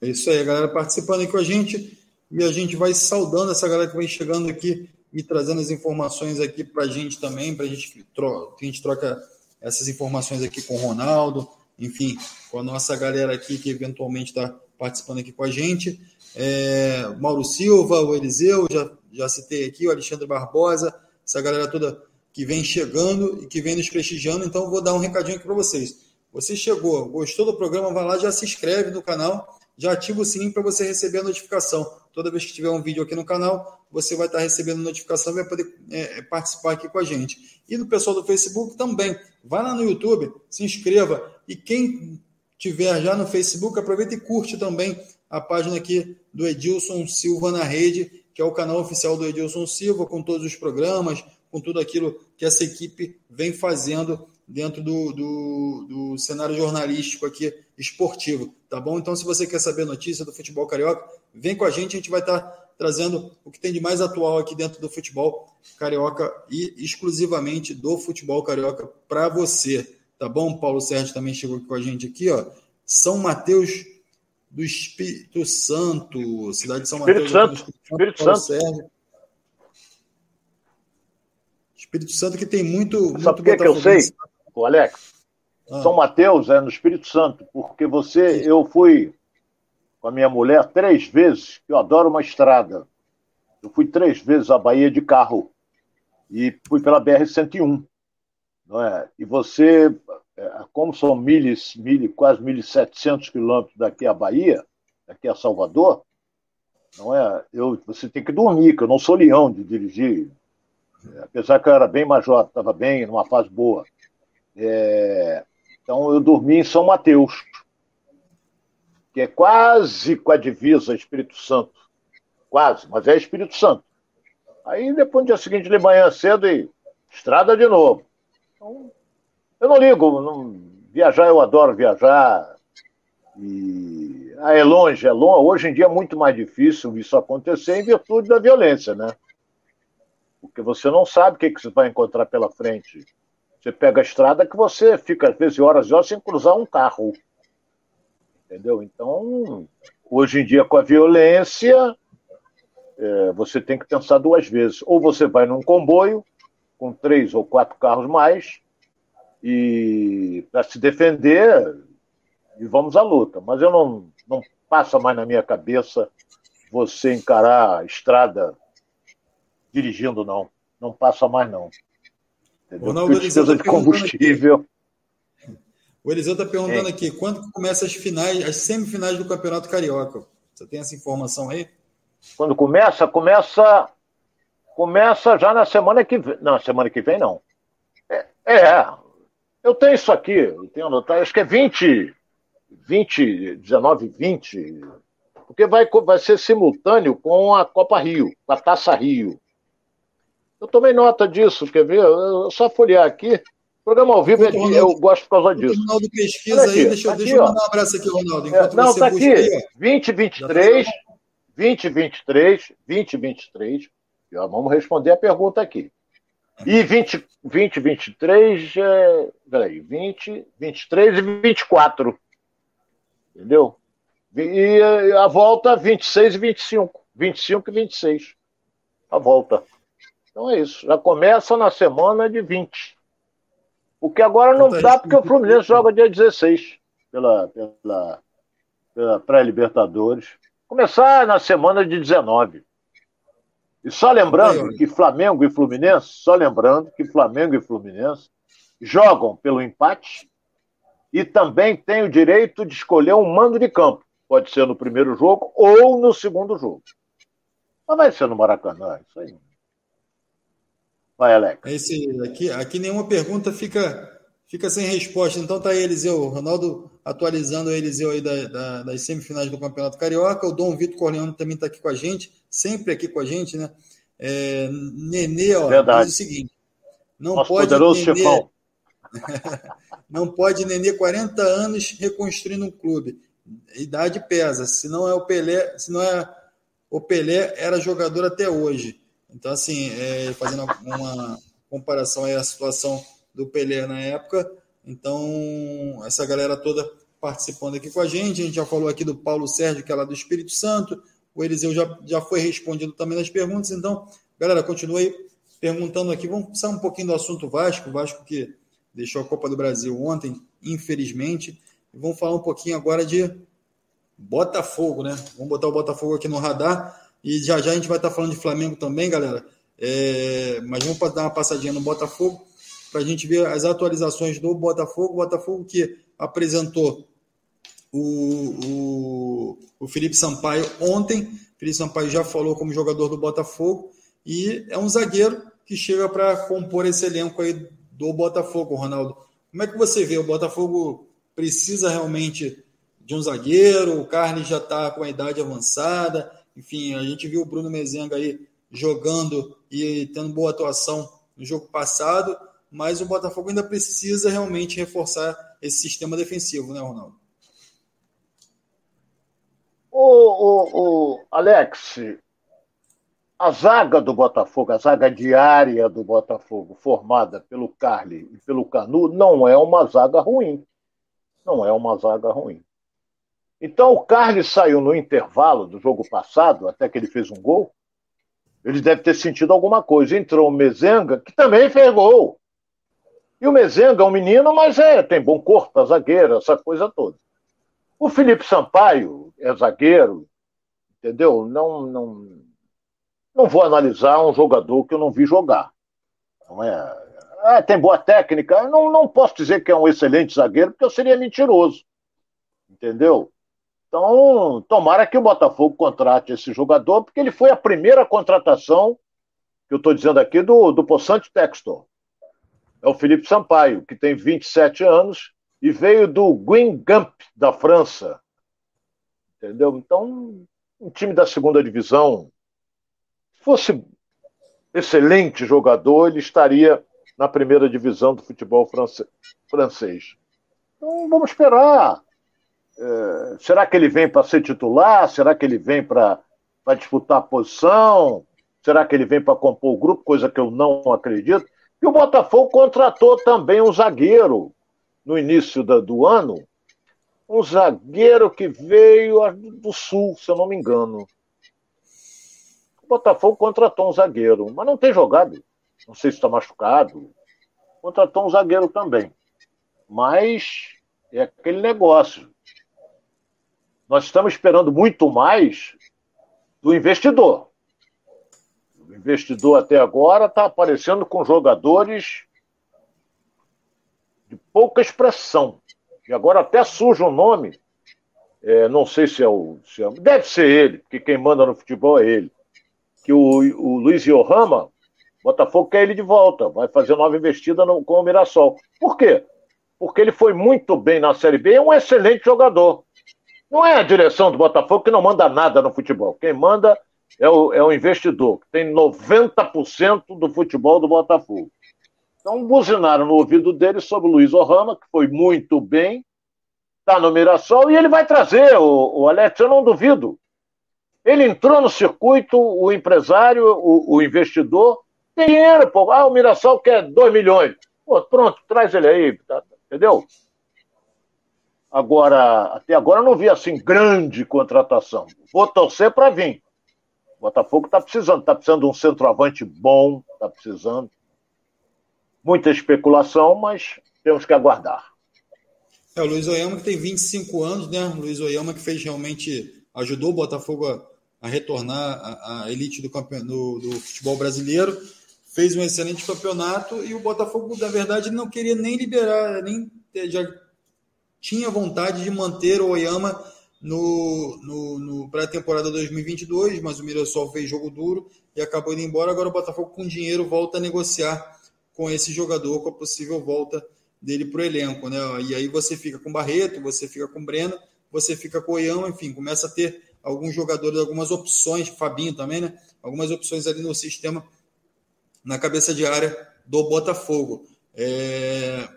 É isso aí, galera participando aqui com a gente e a gente vai saudando essa galera que vem chegando aqui e trazendo as informações aqui para a gente também, para a gente que a gente troca essas informações aqui com o Ronaldo, enfim, com a nossa galera aqui que eventualmente está participando aqui com a gente. É, Mauro Silva, o Eliseu, já, já citei aqui, o Alexandre Barbosa, essa galera toda que vem chegando e que vem nos prestigiando. Então, vou dar um recadinho aqui para vocês. Você chegou, gostou do programa, vai lá, já se inscreve no canal, já ativa o sininho para você receber a notificação. Toda vez que tiver um vídeo aqui no canal, você vai estar recebendo notificação e vai poder é, participar aqui com a gente. E do pessoal do Facebook também. Vai lá no YouTube, se inscreva, e quem tiver já no Facebook, aproveita e curte também a página aqui do Edilson Silva na rede, que é o canal oficial do Edilson Silva, com todos os programas, com tudo aquilo que essa equipe vem fazendo dentro do, do, do, cenário jornalístico aqui esportivo, tá bom? Então, se você quer saber notícia do futebol carioca, vem com a gente, a gente vai estar trazendo o que tem de mais atual aqui dentro do futebol carioca e exclusivamente do futebol carioca para você, tá bom? Paulo Sérgio também chegou aqui com a gente aqui, ó. São Mateus do Espírito Santo, cidade de São Mateus. Espírito Santo, Espírito Santo. Sérgio. Espírito Santo que tem muito. Sabe por que, que eu sei, o Alex? Ah. São Mateus é no Espírito Santo, porque você, eu fui com a minha mulher três vezes, eu adoro uma estrada. Eu fui três vezes à Bahia de carro e fui pela BR-101. Não é? E você, é, como são mil, mil, quase 1.700 quilômetros daqui à Bahia, daqui a Salvador, não é? Eu, você tem que dormir, que eu não sou leão de dirigir apesar que eu era bem major, estava bem, numa fase boa. É, então eu dormi em São Mateus, que é quase com a divisa Espírito Santo. Quase, mas é Espírito Santo. Aí depois no dia seguinte de manhã cedo e estrada de novo. Então, eu não ligo, não, viajar eu adoro viajar. E ah, é longe, é longe. Hoje em dia é muito mais difícil isso acontecer em virtude da violência, né? porque você não sabe o que, que você vai encontrar pela frente. Você pega a estrada que você fica, às vezes, horas e horas sem cruzar um carro. Entendeu? Então, hoje em dia, com a violência, é, você tem que pensar duas vezes. Ou você vai num comboio, com três ou quatro carros mais, e para se defender, e vamos à luta. Mas eu não, não passa mais na minha cabeça você encarar a estrada dirigindo, não. Não passa mais, não. Entendeu? Ronaldo, Precisa de combustível. Aqui. O Eliseu está perguntando é. aqui, quando começa as finais, as semifinais do Campeonato Carioca? Você tem essa informação aí? Quando começa, começa começa já na semana que vem. Não, semana que vem não. É, é eu tenho isso aqui, eu tenho anotado, acho que é 20, 20, 19, 20, porque vai, vai ser simultâneo com a Copa Rio, com a Taça Rio. Eu tomei nota disso, quer ver? Eu só folhear aqui. O programa ao vivo é de, eu gosto por causa disso. O Ronaldo pesquisa aqui, aí, deixa, aqui, deixa eu mandar um abraço aqui, Ronaldo. É, não, está aqui. Aí, 2023, 2023, 2023. Já vamos responder a pergunta aqui. E 20, 2023, é, peraí, 20, 23 e 24. Entendeu? E a volta 26 e 25. 25 e 26. A volta. Então é isso. Já começa na semana de 20. O que agora não dá porque o Fluminense joga dia 16 pela, pela, pela pré-Libertadores. Começar na semana de 19. E só lembrando que Flamengo e Fluminense, só lembrando que Flamengo e Fluminense jogam pelo empate e também têm o direito de escolher um mando de campo. Pode ser no primeiro jogo ou no segundo jogo. Mas vai ser no Maracanã, isso aí. Vai, Alex. Esse aqui, aqui nenhuma pergunta fica fica sem resposta. Então tá aí, Eliseu. Ronaldo atualizando o Eliseu aí da, da, das semifinais do Campeonato Carioca. O Dom Vitor Corleone também está aqui com a gente, sempre aqui com a gente, né? É, Nenê, ó, Verdade. diz o seguinte: não Nosso pode poderoso Nenê, chefão. não pode Nenê 40 anos reconstruindo um clube. Idade pesa. Se não é o Pelé, se não é o Pelé, era jogador até hoje. Então, assim, é, fazendo uma comparação aí à situação do Pelé na época, então, essa galera toda participando aqui com a gente, a gente já falou aqui do Paulo Sérgio, que é lá do Espírito Santo, o Eliseu já, já foi respondido também nas perguntas, então, galera, continue aí perguntando aqui, vamos sair um pouquinho do assunto Vasco, Vasco que deixou a Copa do Brasil ontem, infelizmente, e vamos falar um pouquinho agora de Botafogo, né? Vamos botar o Botafogo aqui no radar, e já já a gente vai estar falando de Flamengo também, galera. É, mas vamos dar uma passadinha no Botafogo para a gente ver as atualizações do Botafogo. O Botafogo que apresentou o, o, o Felipe Sampaio ontem. O Felipe Sampaio já falou como jogador do Botafogo e é um zagueiro que chega para compor esse elenco aí do Botafogo, Ronaldo. Como é que você vê? O Botafogo precisa realmente de um zagueiro, o Carlos já está com a idade avançada, enfim, a gente viu o Bruno Mezenga aí jogando e tendo boa atuação no jogo passado, mas o Botafogo ainda precisa realmente reforçar esse sistema defensivo, né, Ronaldo? O, o, o Alex, a zaga do Botafogo, a zaga diária do Botafogo, formada pelo Carly e pelo Canu, não é uma zaga ruim. Não é uma zaga ruim. Então o Carly saiu no intervalo do jogo passado, até que ele fez um gol. Ele deve ter sentido alguma coisa. Entrou o Mezenga, que também fez gol. E o Mezenga é um menino, mas é, tem bom corpo, é zagueiro, essa coisa toda. O Felipe Sampaio é zagueiro, entendeu? Não, não, não vou analisar um jogador que eu não vi jogar. Não é, é tem boa técnica. Não, não posso dizer que é um excelente zagueiro, porque eu seria mentiroso. Entendeu? Então, tomara que o Botafogo contrate esse jogador, porque ele foi a primeira contratação, que eu estou dizendo aqui, do, do Poçante Textor. É o Felipe Sampaio, que tem 27 anos e veio do Guingamp, da França. Entendeu? Então, um time da segunda divisão, se fosse excelente jogador, ele estaria na primeira divisão do futebol francês. Então, vamos esperar. É, será que ele vem para ser titular? Será que ele vem para disputar a posição? Será que ele vem para compor o grupo? Coisa que eu não acredito. E o Botafogo contratou também um zagueiro no início da, do ano, um zagueiro que veio do Sul, se eu não me engano. O Botafogo contratou um zagueiro, mas não tem jogado. Não sei se está machucado. Contratou um zagueiro também. Mas é aquele negócio. Nós estamos esperando muito mais do investidor. O investidor até agora está aparecendo com jogadores de pouca expressão. E agora até surge um nome, é, não sei se é, o, se é, Deve ser ele, porque quem manda no futebol é ele. Que o, o Luiz Yohama, Botafogo quer ele de volta, vai fazer nova investida no, com o Mirassol. Por quê? Porque ele foi muito bem na Série B, é um excelente jogador. Não é a direção do Botafogo que não manda nada no futebol. Quem manda é o, é o investidor, que tem 90% do futebol do Botafogo. Então, buzinaram no ouvido dele sobre o Luiz Ohama, que foi muito bem, está no Mirassol, e ele vai trazer, o, o Alex, eu não duvido. Ele entrou no circuito, o empresário, o, o investidor, tem dinheiro, pô. Ah, o Mirassol quer 2 milhões. Pô, pronto, traz ele aí, tá, entendeu? Agora, até agora eu não vi assim grande contratação. Vou torcer para vir. O Botafogo está precisando, está precisando de um centroavante bom, está precisando. Muita especulação, mas temos que aguardar. É, o Luiz Oyama que tem 25 anos, né? O Luiz Oyama que fez realmente, ajudou o Botafogo a, a retornar à, elite do, do, do, futebol brasileiro, fez um excelente campeonato e o Botafogo, na verdade, não queria nem liberar, nem já tinha vontade de manter o Oyama no, no, no pré-temporada 2022, mas o Mirassol fez jogo duro e acabou indo embora. Agora o Botafogo com dinheiro volta a negociar com esse jogador, com a possível volta dele para o elenco. Né? E aí você fica com Barreto, você fica com Breno, você fica com Oião, enfim, começa a ter alguns jogadores, algumas opções, Fabinho também, né? Algumas opções ali no sistema, na cabeça de área do Botafogo. É...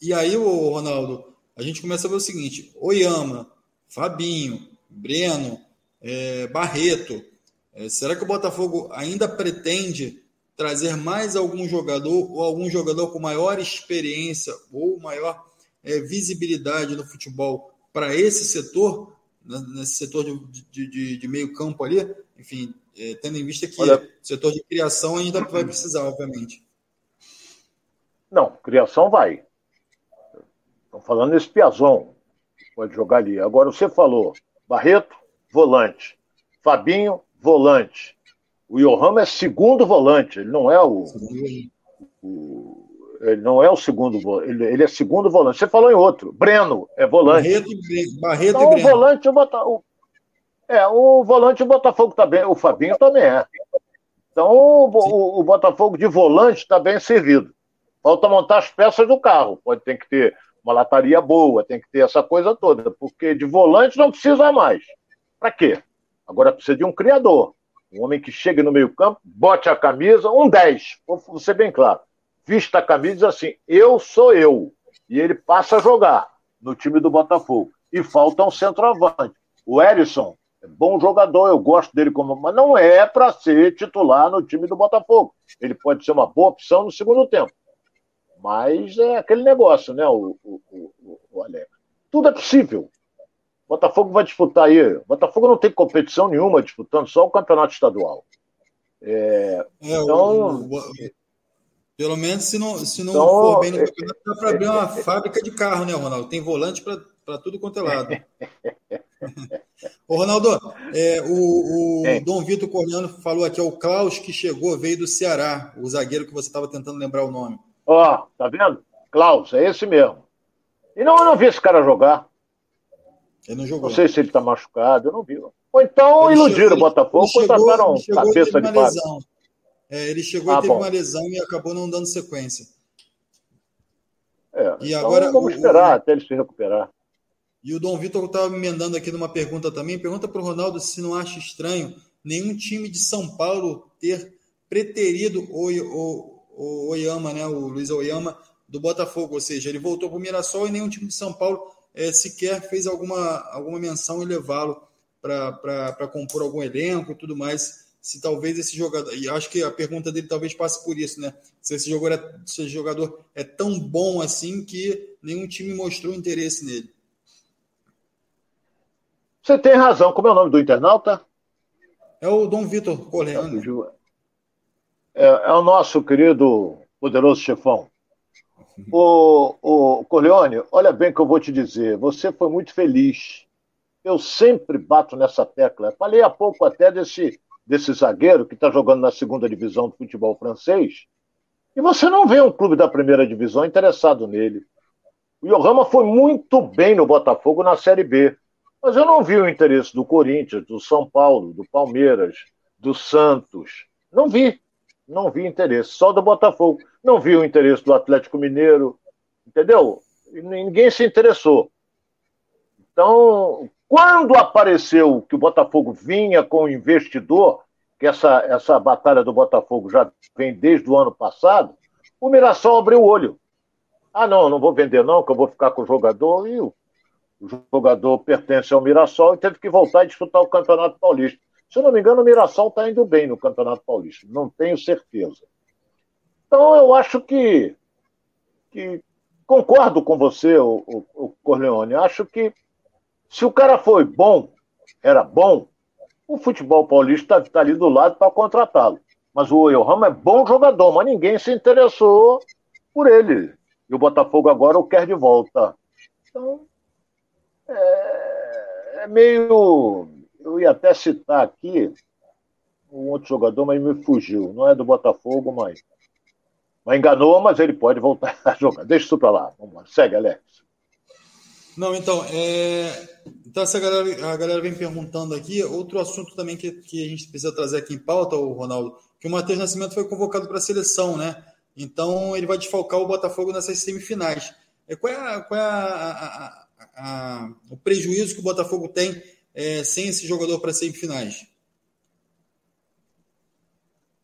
E aí, o Ronaldo, a gente começa a ver o seguinte: Oyama, Fabinho, Breno, é... Barreto. É... será que o Botafogo ainda pretende trazer mais algum jogador ou algum jogador com maior experiência ou maior é, visibilidade no futebol para esse setor, né, nesse setor de, de, de, de meio campo ali, enfim, é, tendo em vista que Olha, o setor de criação ainda vai precisar, obviamente. Não, criação vai. Falando nesse Piazon, pode jogar ali. Agora você falou, Barreto, volante. Fabinho, volante. O Johan é segundo volante, ele não é o, o ele não é o segundo ele, ele é segundo volante. Você falou em outro. Breno é volante. Barreto, Barreto então, o volante o Botafogo. É, o volante o Botafogo também, o Fabinho também é. Então o, o, o Botafogo de volante está bem servido. Falta montar as peças do carro. Pode ter que ter uma lataria boa, tem que ter essa coisa toda, porque de volante não precisa mais. Para quê? Agora precisa de um criador. Um homem que chega no meio-campo, bote a camisa, um 10, vou ser bem claro. vista a camisa e diz assim: eu sou eu. E ele passa a jogar no time do Botafogo. E falta um centroavante. O Erisson é bom jogador, eu gosto dele como. Mas não é para ser titular no time do Botafogo. Ele pode ser uma boa opção no segundo tempo. Mas é aquele negócio, né, o, o, o, o Alex? Tudo é possível. O Botafogo vai disputar aí. O Botafogo não tem competição nenhuma disputando, só o campeonato estadual. É, é, então. pelo menos se não, se não então, for bem no campeonato, dá para abrir uma fábrica de carro, né, Ronaldo? Tem volante para tudo quanto é lado. Ô, Ronaldo, é, o, o é. Dom Vitor Corneano falou aqui, é o Klaus que chegou, veio do Ceará, o zagueiro que você estava tentando lembrar o nome. Ó, tá vendo? Klaus, é esse mesmo. E não, eu não vi esse cara jogar. Ele não jogou. Não sei se ele tá machucado, eu não vi. Ou então ele iludiram chegou, o Botafogo, contrataram cabeça de lesão. É, ele chegou ah, e teve bom. uma lesão e acabou não dando sequência. É, e então agora vamos esperar o... até ele se recuperar. E o Dom Vitor estava me emendando aqui numa pergunta também. Pergunta para o Ronaldo se não acha estranho nenhum time de São Paulo ter preterido o, o, o Oyama, né, o Luiz Oyama, do Botafogo, ou seja, ele voltou para o Mirassol e nenhum time de São Paulo é, sequer fez alguma, alguma menção em levá-lo para compor algum elenco e tudo mais. Se talvez esse jogador, e acho que a pergunta dele talvez passe por isso, né? Se esse jogador é, se esse jogador é tão bom assim que nenhum time mostrou interesse nele. Você tem razão. Como é o nome do internauta? É o Dom Vitor Corleone. É, é o nosso querido poderoso chefão. O, o Corleone, olha bem que eu vou te dizer, você foi muito feliz. Eu sempre bato nessa tecla. Falei há pouco até desse, desse zagueiro que está jogando na segunda divisão do futebol francês. E você não vê um clube da primeira divisão interessado nele. O Yohama foi muito bem no Botafogo na Série B. Mas eu não vi o interesse do Corinthians, do São Paulo, do Palmeiras, do Santos. Não vi não vi interesse. Só do Botafogo. Não vi o interesse do Atlético Mineiro. Entendeu? Ninguém se interessou. Então, quando apareceu que o Botafogo vinha com o investidor, que essa, essa batalha do Botafogo já vem desde o ano passado, o Mirassol abriu o olho. Ah, não, não vou vender, não, que eu vou ficar com o jogador. E o, o jogador pertence ao Mirassol e teve que voltar a disputar o Campeonato Paulista. Se eu não me engano, o Mirassol está indo bem no Campeonato Paulista, não tenho certeza. Então, eu acho que, que concordo com você, o, o, o Corleone. Acho que se o cara foi bom, era bom, o futebol paulista está tá ali do lado para contratá-lo. Mas o Yohama é bom jogador, mas ninguém se interessou por ele. E o Botafogo agora o quer de volta. Então, é, é meio eu ia até citar aqui um outro jogador, mas me fugiu. Não é do Botafogo, mas. Mas enganou, mas ele pode voltar a jogar. Deixa isso para lá. Vamos lá. Segue, Alex. Não, então, é... então essa galera, a galera vem perguntando aqui. Outro assunto também que, que a gente precisa trazer aqui em pauta, o Ronaldo, que o Matheus Nascimento foi convocado para a seleção, né? Então ele vai desfalcar o Botafogo nessas semifinais. É, qual é, a, qual é a, a, o prejuízo que o Botafogo tem é, sem esse jogador para semifinais?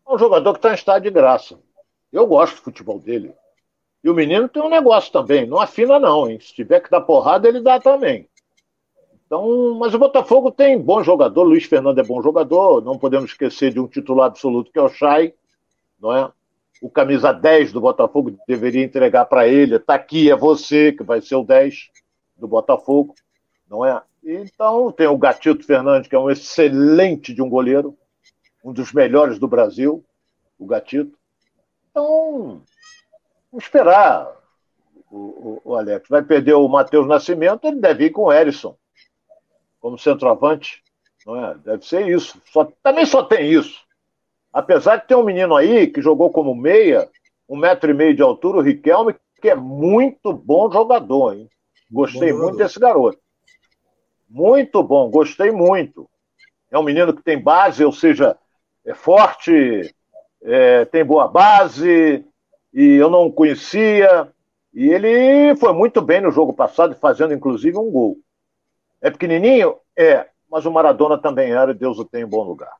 É um jogador que está em estado de graça. Eu gosto do futebol dele. E o menino tem um negócio também. Não afina, não, hein? Se tiver que dar porrada, ele dá também. Então, mas o Botafogo tem bom jogador. Luiz Fernando é bom jogador. Não podemos esquecer de um titular absoluto que é o Chay, não é? O camisa 10 do Botafogo deveria entregar para ele. Está aqui, é você que vai ser o 10 do Botafogo, não é? Então, tem o Gatito Fernandes, que é um excelente de um goleiro, um dos melhores do Brasil, o Gatito. Então, vamos esperar. O, o, o Alex vai perder o Matheus Nascimento, ele deve ir com o Erisson, como centroavante. Não é? Deve ser isso. Só, também só tem isso. Apesar de ter um menino aí que jogou como meia, um metro e meio de altura, o Riquelme, que é muito bom jogador, hein? Gostei bom muito desse garoto. Muito bom, gostei muito. É um menino que tem base, ou seja, é forte, é, tem boa base, e eu não conhecia. E ele foi muito bem no jogo passado, fazendo inclusive um gol. É pequenininho? É, mas o Maradona também era, e Deus o tem em bom lugar.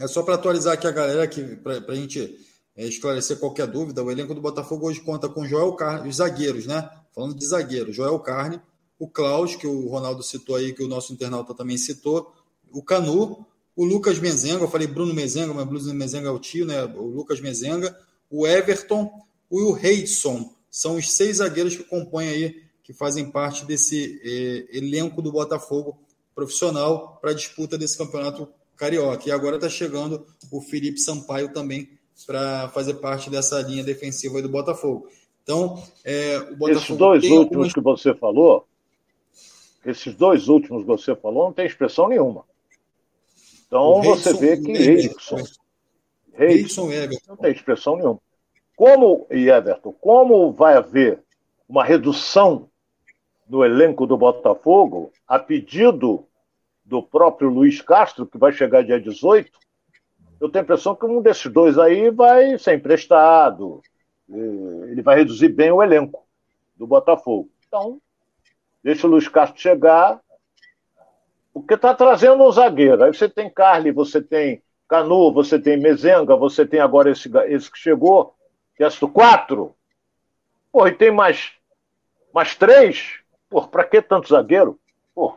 É só para atualizar aqui a galera, para a gente é, esclarecer qualquer dúvida, o elenco do Botafogo hoje conta com Joel Carne, os zagueiros, né? Falando de zagueiro, Joel Carne, o Klaus, que o Ronaldo citou aí, que o nosso internauta também citou, o Canu, o Lucas Mezenga, eu falei Bruno Mezenga, mas Bruno Mezenga é o tio, né? O Lucas Mezenga, o Everton e o Reidson. São os seis zagueiros que compõem aí, que fazem parte desse eh, elenco do Botafogo profissional para a disputa desse campeonato carioca. E agora está chegando o Felipe Sampaio também para fazer parte dessa linha defensiva do Botafogo. Então, é, o Botafogo esses dois últimos algumas... que você falou, esses dois últimos que você falou, não tem expressão nenhuma. Então você vê que Erickson, Erickson não tem expressão nenhuma. Como, e Everton, como vai haver uma redução no elenco do Botafogo, a pedido do próprio Luiz Castro, que vai chegar dia 18, eu tenho a impressão que um desses dois aí vai ser emprestado. Ele vai reduzir bem o elenco do Botafogo. Então, deixa o Luiz Castro chegar, porque está trazendo um zagueiro. Aí você tem Carly, você tem Canu, você tem Mezenga, você tem agora esse, esse que chegou, que é o quatro. Pô, e tem mais, mais três. Pô, para que tanto zagueiro? Pô,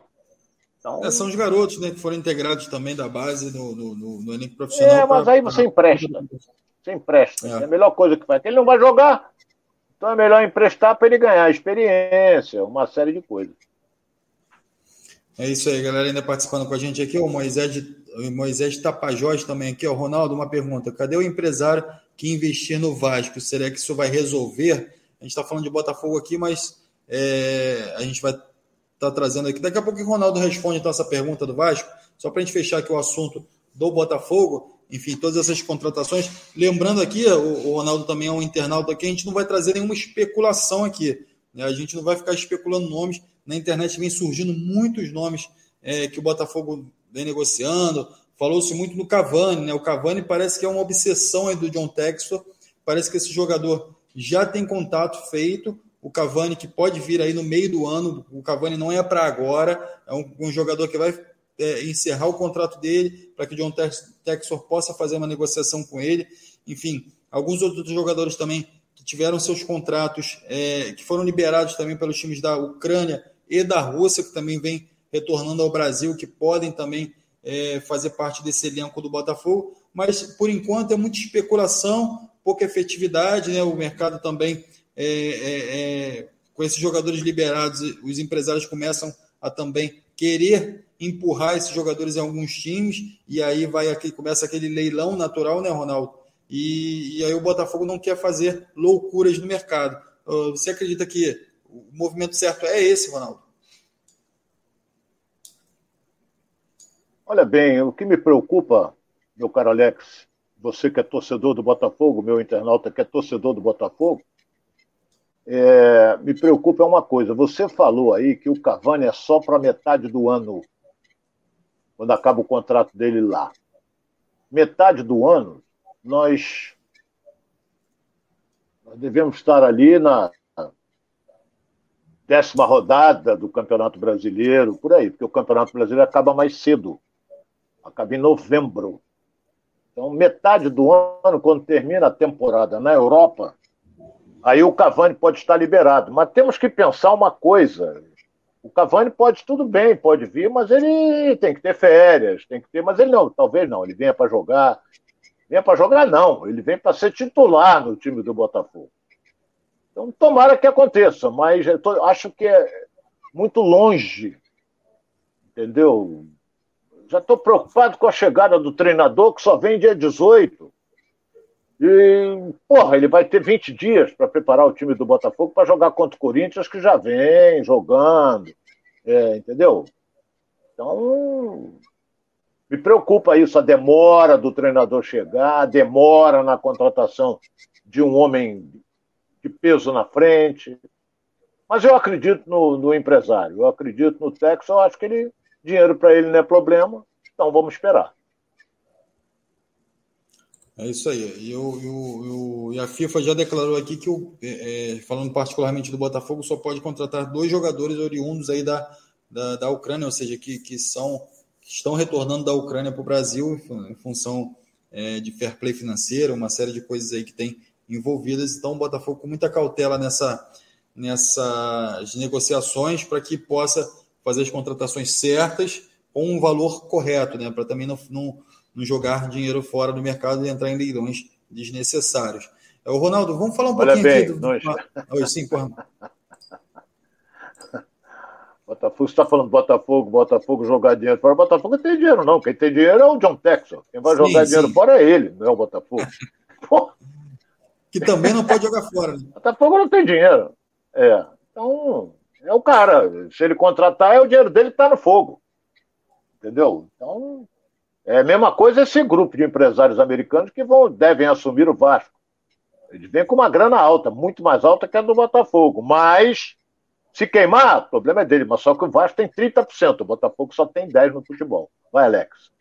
então... É, são os garotos né, que foram integrados também da base no, no, no, no elenco profissional. É, mas pra... aí você empresta. Você empresta. É. é. a melhor coisa que faz. Ele não vai jogar, então é melhor emprestar para ele ganhar experiência, uma série de coisas. É isso aí, galera, ainda participando com a gente aqui, o Moisés, o Moisés Tapajós também aqui, ó, Ronaldo, uma pergunta, cadê o empresário que investir no Vasco? Será que isso vai resolver? A gente está falando de Botafogo aqui, mas é, a gente vai está trazendo aqui. Daqui a pouco o Ronaldo responde então essa pergunta do Vasco, só para a gente fechar aqui o assunto do Botafogo, enfim, todas essas contratações. Lembrando aqui, o, o Ronaldo também é um internauta aqui, a gente não vai trazer nenhuma especulação aqui. Né? A gente não vai ficar especulando nomes. Na internet vem surgindo muitos nomes é, que o Botafogo vem negociando. Falou-se muito no Cavani, né? O Cavani parece que é uma obsessão aí do John Textor. Parece que esse jogador já tem contato feito o Cavani que pode vir aí no meio do ano. O Cavani não é para agora, é um, um, jogador que vai é, encerrar o contrato dele para que o John Texor possa fazer uma negociação com ele. Enfim, alguns outros jogadores também que tiveram seus contratos, é, que foram liberados também pelos times da Ucrânia e da Rússia, que também vem retornando ao Brasil, que podem também é, fazer parte desse elenco do Botafogo. Mas, por enquanto, é muita especulação, pouca efetividade, né? o mercado também é, é, é, com esses jogadores liberados, os empresários começam a também querer empurrar esses jogadores em alguns times, e aí vai aqui, começa aquele leilão natural, né, Ronaldo? E, e aí o Botafogo não quer fazer loucuras no mercado. Você acredita que o movimento certo é esse, Ronaldo? Olha bem, o que me preocupa, meu caro Alex, você que é torcedor do Botafogo, meu internauta que é torcedor do Botafogo, é, me preocupa é uma coisa. Você falou aí que o Cavani é só para metade do ano, quando acaba o contrato dele lá. Metade do ano, nós, nós devemos estar ali na décima rodada do Campeonato Brasileiro, por aí, porque o Campeonato Brasileiro acaba mais cedo, acaba em novembro. Então, metade do ano, quando termina a temporada na Europa, aí o Cavani pode estar liberado. Mas temos que pensar uma coisa. O Cavani pode tudo bem, pode vir, mas ele tem que ter férias, tem que ter, mas ele não, talvez não, ele venha para jogar. Venha para jogar, não, ele vem para ser titular no time do Botafogo. Então, tomara que aconteça, mas tô, acho que é muito longe, entendeu? Já estou preocupado com a chegada do treinador, que só vem dia 18. E, porra, ele vai ter 20 dias para preparar o time do Botafogo para jogar contra o Corinthians, que já vem jogando. É, entendeu? Então, me preocupa isso, a demora do treinador chegar, a demora na contratação de um homem de peso na frente. Mas eu acredito no, no empresário, eu acredito no Texas, eu acho que ele, dinheiro para ele não é problema, então vamos esperar. É isso aí. E, eu, eu, eu, e a FIFA já declarou aqui que, o, é, é, falando particularmente do Botafogo, só pode contratar dois jogadores oriundos aí da, da, da Ucrânia, ou seja, que, que, são, que estão retornando da Ucrânia para o Brasil em função é, de fair play financeiro, uma série de coisas aí que tem envolvidas. Então, o Botafogo com muita cautela nessa, nessas negociações para que possa fazer as contratações certas com um valor correto, né? Para também não, não, não, jogar dinheiro fora do mercado e entrar em leilões desnecessários. É, o Ronaldo, vamos falar um Olha pouquinho bem, aqui do. Nós... Oi, sim, porra. Botafogo, você está falando Botafogo, Botafogo jogar dinheiro fora. Botafogo não tem dinheiro, não. Quem tem dinheiro é o John Texon. Quem vai sim, jogar sim. dinheiro fora é ele, não é o Botafogo. que também não pode jogar fora. Né? Botafogo não tem dinheiro. É. Então, é o cara. Se ele contratar, é o dinheiro dele que está no fogo. Entendeu? Então, é a mesma coisa esse grupo de empresários americanos que vão, devem assumir o Vasco. Eles vêm com uma grana alta, muito mais alta que a do Botafogo. Mas se queimar, o problema é dele, mas só que o Vasco tem 30%, o Botafogo só tem 10% no futebol. Vai, Alex.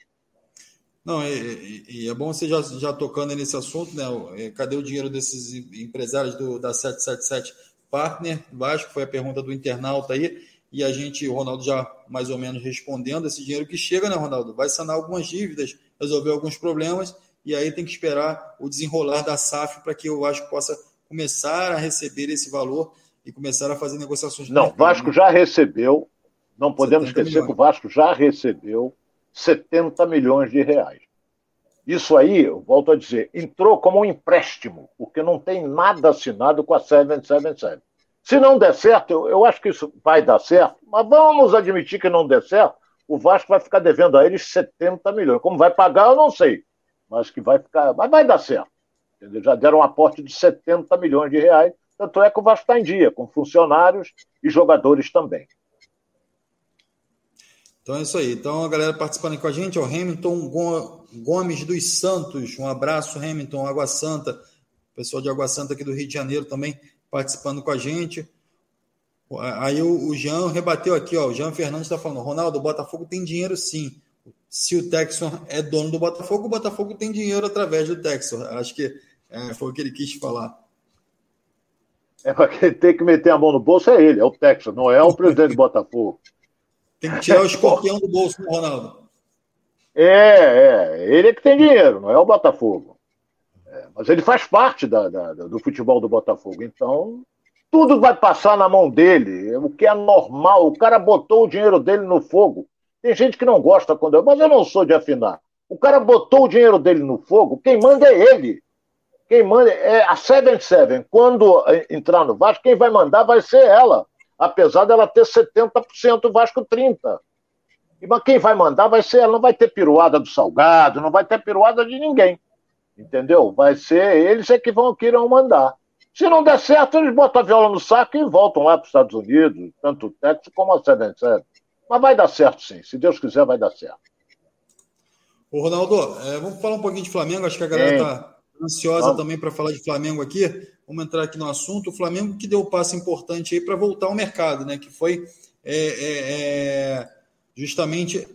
Não, e, e é bom você já, já tocando nesse assunto, né? É, cadê o dinheiro desses empresários do, da 777 Partner? Vasco foi a pergunta do internauta aí, e a gente, o Ronaldo já mais ou menos respondendo, esse dinheiro que chega, né, Ronaldo? Vai sanar algumas dívidas, resolver alguns problemas, e aí tem que esperar o desenrolar da SAF para que o Vasco possa começar a receber esse valor e começaram a fazer negociações. Não, o Vasco já recebeu, não podemos esquecer milhões. que o Vasco já recebeu 70 milhões de reais. Isso aí, eu volto a dizer, entrou como um empréstimo, porque não tem nada assinado com a 777. Se não der certo, eu, eu acho que isso vai dar certo, mas vamos admitir que não der certo, o Vasco vai ficar devendo a eles 70 milhões. Como vai pagar, eu não sei, mas que vai ficar, mas vai dar certo. Já deram um aporte de 70 milhões de reais tanto é que o Vasco está em dia, com funcionários e jogadores também. Então é isso aí. Então a galera participando com a gente, o Hamilton Gomes dos Santos. Um abraço, Hamilton, Água Santa. Pessoal de Água Santa aqui do Rio de Janeiro também participando com a gente. Aí o, Jean rebateu aqui, ó. O Jean Fernandes está falando: Ronaldo, o Botafogo tem dinheiro sim. Se o Texon é dono do Botafogo, o Botafogo tem dinheiro através do Texon. Acho que é, foi o que ele quis falar. É, quem tem que meter a mão no bolso é ele, é o Texas, não é o presidente do Botafogo. Tem que tirar o escorpião do bolso do Ronaldo. É, é, ele é que tem dinheiro, não é o Botafogo. Mas ele faz parte da, da, do futebol do Botafogo, então tudo vai passar na mão dele, o que é normal. O cara botou o dinheiro dele no fogo. Tem gente que não gosta quando eu, mas eu não sou de afinar. O cara botou o dinheiro dele no fogo, quem manda é ele. Quem manda é a 77. Quando entrar no Vasco, quem vai mandar vai ser ela. Apesar dela ter 70%, o Vasco 30%. Mas quem vai mandar vai ser ela. Não vai ter piruada do Salgado, não vai ter piruada de ninguém. Entendeu? Vai ser eles é que vão que irão mandar. Se não der certo, eles botam a viola no saco e voltam lá para os Estados Unidos, tanto o Texas como a 77. Mas vai dar certo, sim. Se Deus quiser, vai dar certo. Ô, Ronaldo, é, vamos falar um pouquinho de Flamengo. Acho que a galera está ansiosa também para falar de Flamengo aqui. Vamos entrar aqui no assunto. O Flamengo que deu um passo importante aí para voltar ao mercado, né? Que foi é, é, é justamente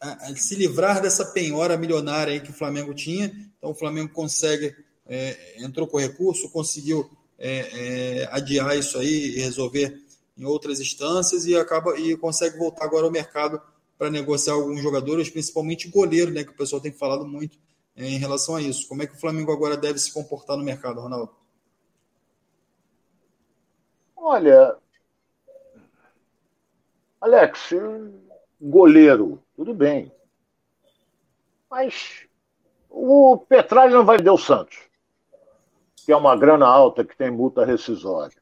a, a se livrar dessa penhora milionária aí que o Flamengo tinha. Então o Flamengo consegue, é, entrou com recurso, conseguiu é, é, adiar isso aí e resolver em outras instâncias e acaba e consegue voltar agora ao mercado para negociar alguns jogadores, principalmente goleiro, né? Que o pessoal tem falado muito em relação a isso. Como é que o Flamengo agora deve se comportar no mercado, Ronaldo? Olha, Alex, goleiro, tudo bem. Mas o Petralha não vai vender o Santos, que é uma grana alta que tem multa rescisória.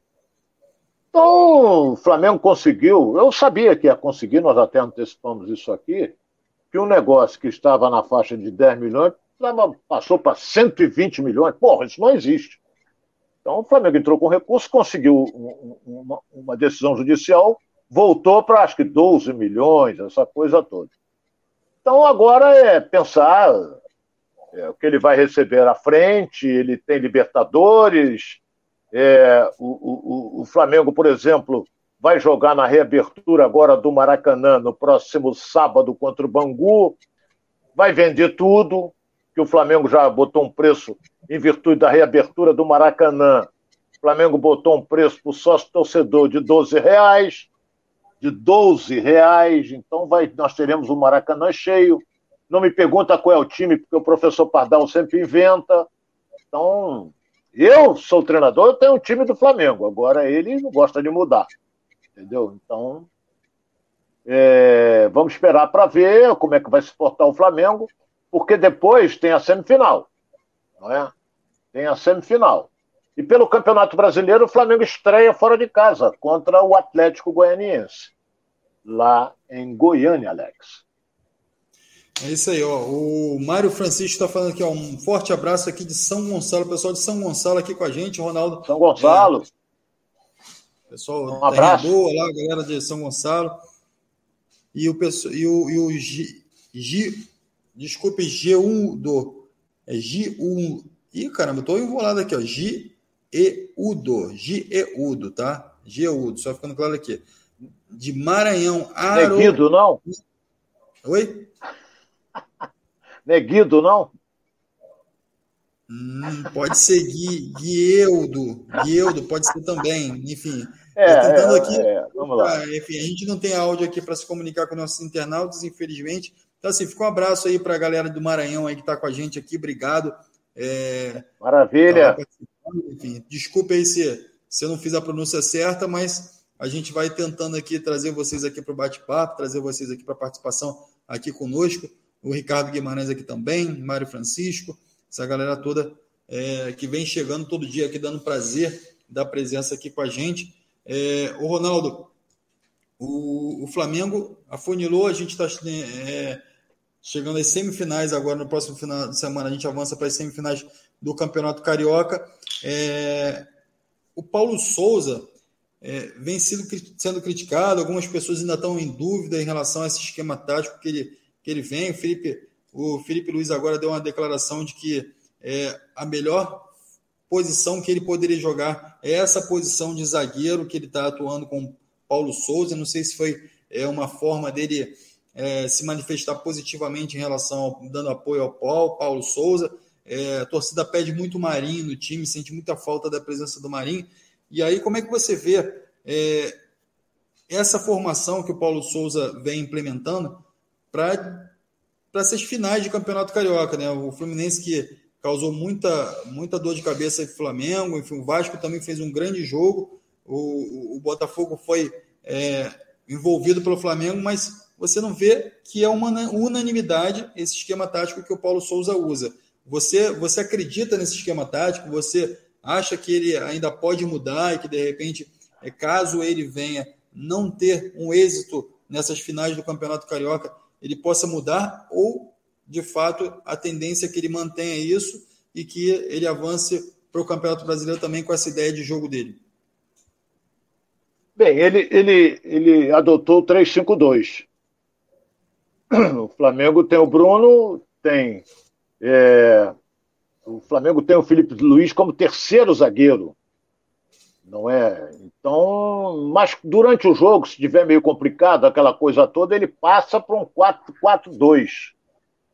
Então, o Flamengo conseguiu, eu sabia que ia conseguir, nós até antecipamos isso aqui, que um negócio que estava na faixa de 10 milhões passou para 120 milhões. Porra, isso não existe. Então o Flamengo entrou com recurso, conseguiu uma, uma decisão judicial, voltou para acho que 12 milhões, essa coisa toda. Então agora é pensar é, o que ele vai receber à frente, ele tem Libertadores, é, o, o, o Flamengo, por exemplo, vai jogar na reabertura agora do Maracanã no próximo sábado contra o Bangu, vai vender tudo, que o Flamengo já botou um preço em virtude da reabertura do Maracanã. O Flamengo botou um preço para o sócio torcedor de 12 reais, de 12 reais, então vai, nós teremos o Maracanã cheio. Não me pergunta qual é o time, porque o professor Pardal sempre inventa. Então, eu sou treinador, eu tenho um time do Flamengo. Agora ele não gosta de mudar. Entendeu? Então, é, vamos esperar para ver como é que vai se portar o Flamengo, porque depois tem a semifinal. Não é? Tem a semifinal. E pelo Campeonato Brasileiro, o Flamengo estreia fora de casa contra o Atlético Goianiense, lá em Goiânia, Alex. É isso aí, ó. O Mário Francisco está falando aqui, ó. Um forte abraço aqui de São Gonçalo, pessoal de São Gonçalo aqui com a gente, Ronaldo. São Gonçalo. É, pessoal, um abraço. Boa lá, galera de São Gonçalo. E o pessoal e o, e o G, G, desculpe, G1 do é G1. Ih, caramba, eu tô enrolado aqui, ó. G Eudo, Gieudo, tá? Gieudo, só ficando claro aqui. De Maranhão, Aro... Neguido, não? Oi? Neguido, não? Hum, pode ser Gui, Guieudo, pode ser também, enfim. É, tentando é, aqui, é, vamos lá. Enfim, a gente não tem áudio aqui para se comunicar com nossos internautas, infelizmente. Então, assim, fica um abraço aí para a galera do Maranhão aí que está com a gente aqui, obrigado. É, Maravilha. Enfim, desculpe aí se, se eu não fiz a pronúncia certa, mas a gente vai tentando aqui trazer vocês aqui para o bate-papo, trazer vocês aqui para a participação aqui conosco. O Ricardo Guimarães aqui também, Mário Francisco, essa galera toda é, que vem chegando todo dia aqui, dando prazer da presença aqui com a gente. É, o Ronaldo, o, o Flamengo afunilou, a gente está é, chegando às semifinais agora, no próximo final de semana a gente avança para as semifinais do Campeonato Carioca. É, o Paulo Souza é, vem sido, sendo criticado, algumas pessoas ainda estão em dúvida em relação a esse esquema tático que ele, que ele vem. O Felipe, o Felipe Luiz agora deu uma declaração de que é, a melhor posição que ele poderia jogar é essa posição de zagueiro que ele está atuando com Paulo Souza. Não sei se foi é, uma forma dele é, se manifestar positivamente em relação ao, dando apoio ao Paulo, Paulo Souza. É, a torcida pede muito Marinho no time, sente muita falta da presença do Marinho. E aí, como é que você vê é, essa formação que o Paulo Souza vem implementando para essas finais de campeonato carioca? Né? O Fluminense que causou muita, muita dor de cabeça para o Flamengo, enfim, o Vasco também fez um grande jogo, o, o Botafogo foi é, envolvido pelo Flamengo, mas você não vê que é uma unanimidade esse esquema tático que o Paulo Souza usa. Você, você acredita nesse esquema tático? Você acha que ele ainda pode mudar e que, de repente, é, caso ele venha não ter um êxito nessas finais do Campeonato Carioca, ele possa mudar? Ou, de fato, a tendência é que ele mantenha isso e que ele avance para o Campeonato Brasileiro também com essa ideia de jogo dele? Bem, ele, ele, ele adotou o 3-5-2. O Flamengo tem o Bruno, tem é, o Flamengo tem o Felipe Luiz como terceiro zagueiro, não é? Então, mas durante o jogo, se tiver meio complicado, aquela coisa toda, ele passa para um 4-4-2.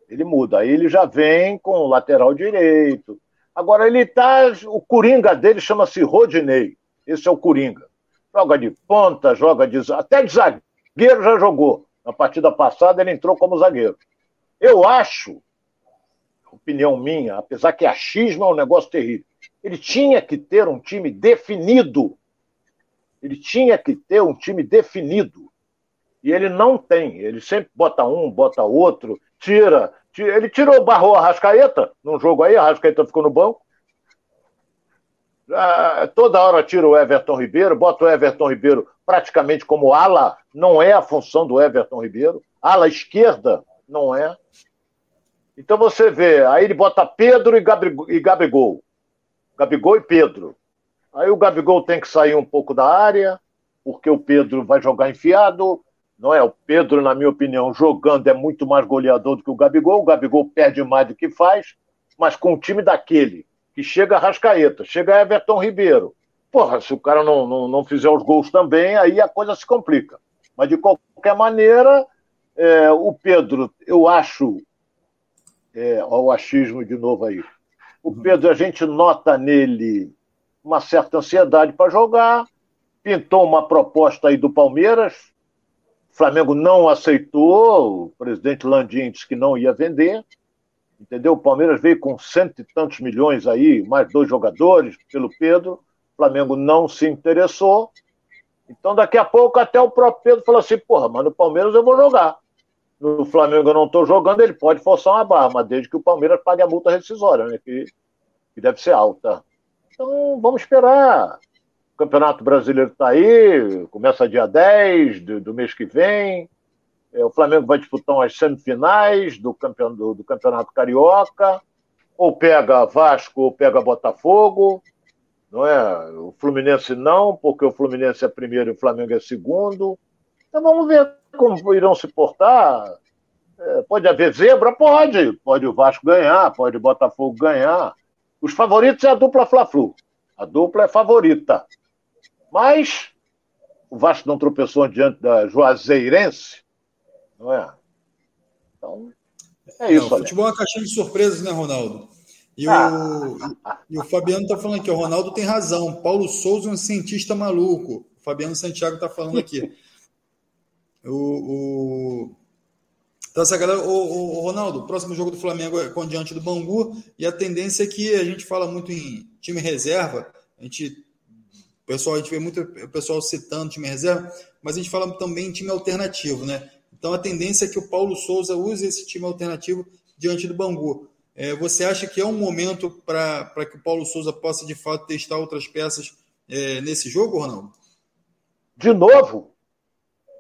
Ele muda, aí ele já vem com o lateral direito. Agora ele tá, o coringa dele chama-se Rodinei. Esse é o coringa. Joga de ponta, joga de até de zagueiro já jogou. Na partida passada ele entrou como zagueiro. Eu acho opinião minha, apesar que achismo é um negócio terrível. Ele tinha que ter um time definido. Ele tinha que ter um time definido. E ele não tem. Ele sempre bota um, bota outro, tira. tira. Ele tirou, barrou a Rascaeta num jogo aí, a Rascaeta ficou no banco. Ah, toda hora tira o Everton Ribeiro, bota o Everton Ribeiro praticamente como ala, não é a função do Everton Ribeiro. Ala esquerda, não é. Então você vê, aí ele bota Pedro e, Gabigol, e Gabigol. Gabigol e Pedro. Aí o Gabigol tem que sair um pouco da área, porque o Pedro vai jogar enfiado. Não é? O Pedro, na minha opinião, jogando é muito mais goleador do que o Gabigol. O Gabigol perde mais do que faz, mas com o time daquele, que chega a Rascaeta, chega Everton Ribeiro. Porra, se o cara não, não, não fizer os gols também, aí a coisa se complica. Mas de qualquer maneira, é, o Pedro, eu acho é, o achismo de novo aí. O. Pedro, a gente nota nele uma certa ansiedade para jogar, pintou uma proposta aí do Palmeiras, O Flamengo não aceitou, o presidente Landim disse que não ia vender, entendeu? O Palmeiras veio com cento e tantos milhões aí, mais dois jogadores pelo Pedro, o Flamengo não se interessou. Então, daqui a pouco, até o próprio Pedro falou assim: porra, mas no Palmeiras eu vou jogar. No Flamengo eu não estou jogando, ele pode forçar uma barra, mas desde que o Palmeiras pague a multa rescisória, né? Que, que deve ser alta. Então, vamos esperar. O Campeonato Brasileiro está aí, começa dia 10 do, do mês que vem. É, o Flamengo vai disputar as semifinais do campeonato, do, do campeonato Carioca. Ou pega Vasco ou pega Botafogo. Não é? O Fluminense não, porque o Fluminense é primeiro e o Flamengo é segundo. Então vamos ver como irão se portar. É, pode haver zebra? Pode. Pode o Vasco ganhar, pode o Botafogo ganhar. Os favoritos é a dupla Fla-Flu. A dupla é favorita. Mas o Vasco não tropeçou diante da Juazeirense, não é? Então, é isso. Não, futebol é uma caixinha de surpresas, né, Ronaldo? E, ah. o, e o Fabiano está falando aqui, o Ronaldo tem razão. Paulo Souza é um cientista maluco. O Fabiano Santiago está falando aqui. o, o, então, essa galera, o, o, Ronaldo, o próximo jogo do Flamengo é com diante do Bangu, e a tendência é que a gente fala muito em time reserva, a gente o pessoal, a gente vê muito o pessoal citando time reserva, mas a gente fala também em time alternativo, né? Então a tendência é que o Paulo Souza use esse time alternativo diante do Bangu. É, você acha que é um momento para que o Paulo Souza possa de fato testar outras peças é, nesse jogo, Ronaldo? De novo?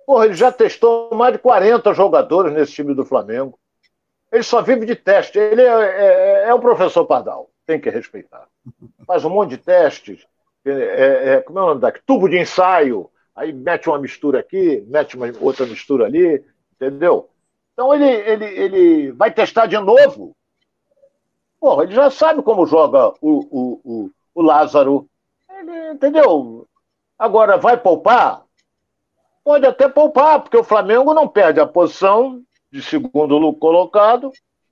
Porra, ele já testou mais de 40 jogadores nesse time do Flamengo. Ele só vive de teste. Ele é, é, é o professor Pardal, tem que respeitar. Faz um monte de testes, é, é, como é o nome daqui? Tubo de ensaio. Aí mete uma mistura aqui, mete uma outra mistura ali, entendeu? Então ele, ele, ele vai testar de novo. Porra, ele já sabe como joga o, o, o, o Lázaro. Ele, entendeu? Agora, vai poupar? Pode até poupar, porque o Flamengo não perde a posição de segundo colocado.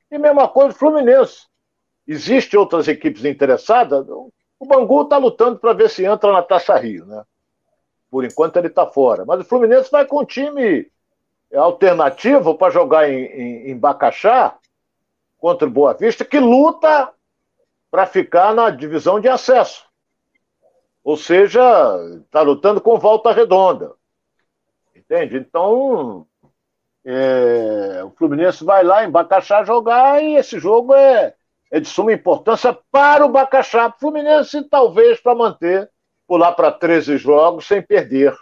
E mesma coisa o Fluminense. Existem outras equipes interessadas? O Bangu está lutando para ver se entra na Taça Rio, né? Por enquanto ele está fora. Mas o Fluminense vai com um time alternativo para jogar em, em, em Bacaxá contra o Boa Vista, que luta para ficar na divisão de acesso. Ou seja, está lutando com volta redonda. Entende? Então, é, o Fluminense vai lá em Bacaxá jogar e esse jogo é, é de suma importância para o Bacaxá. Fluminense, talvez, para manter, pular para 13 jogos sem perder.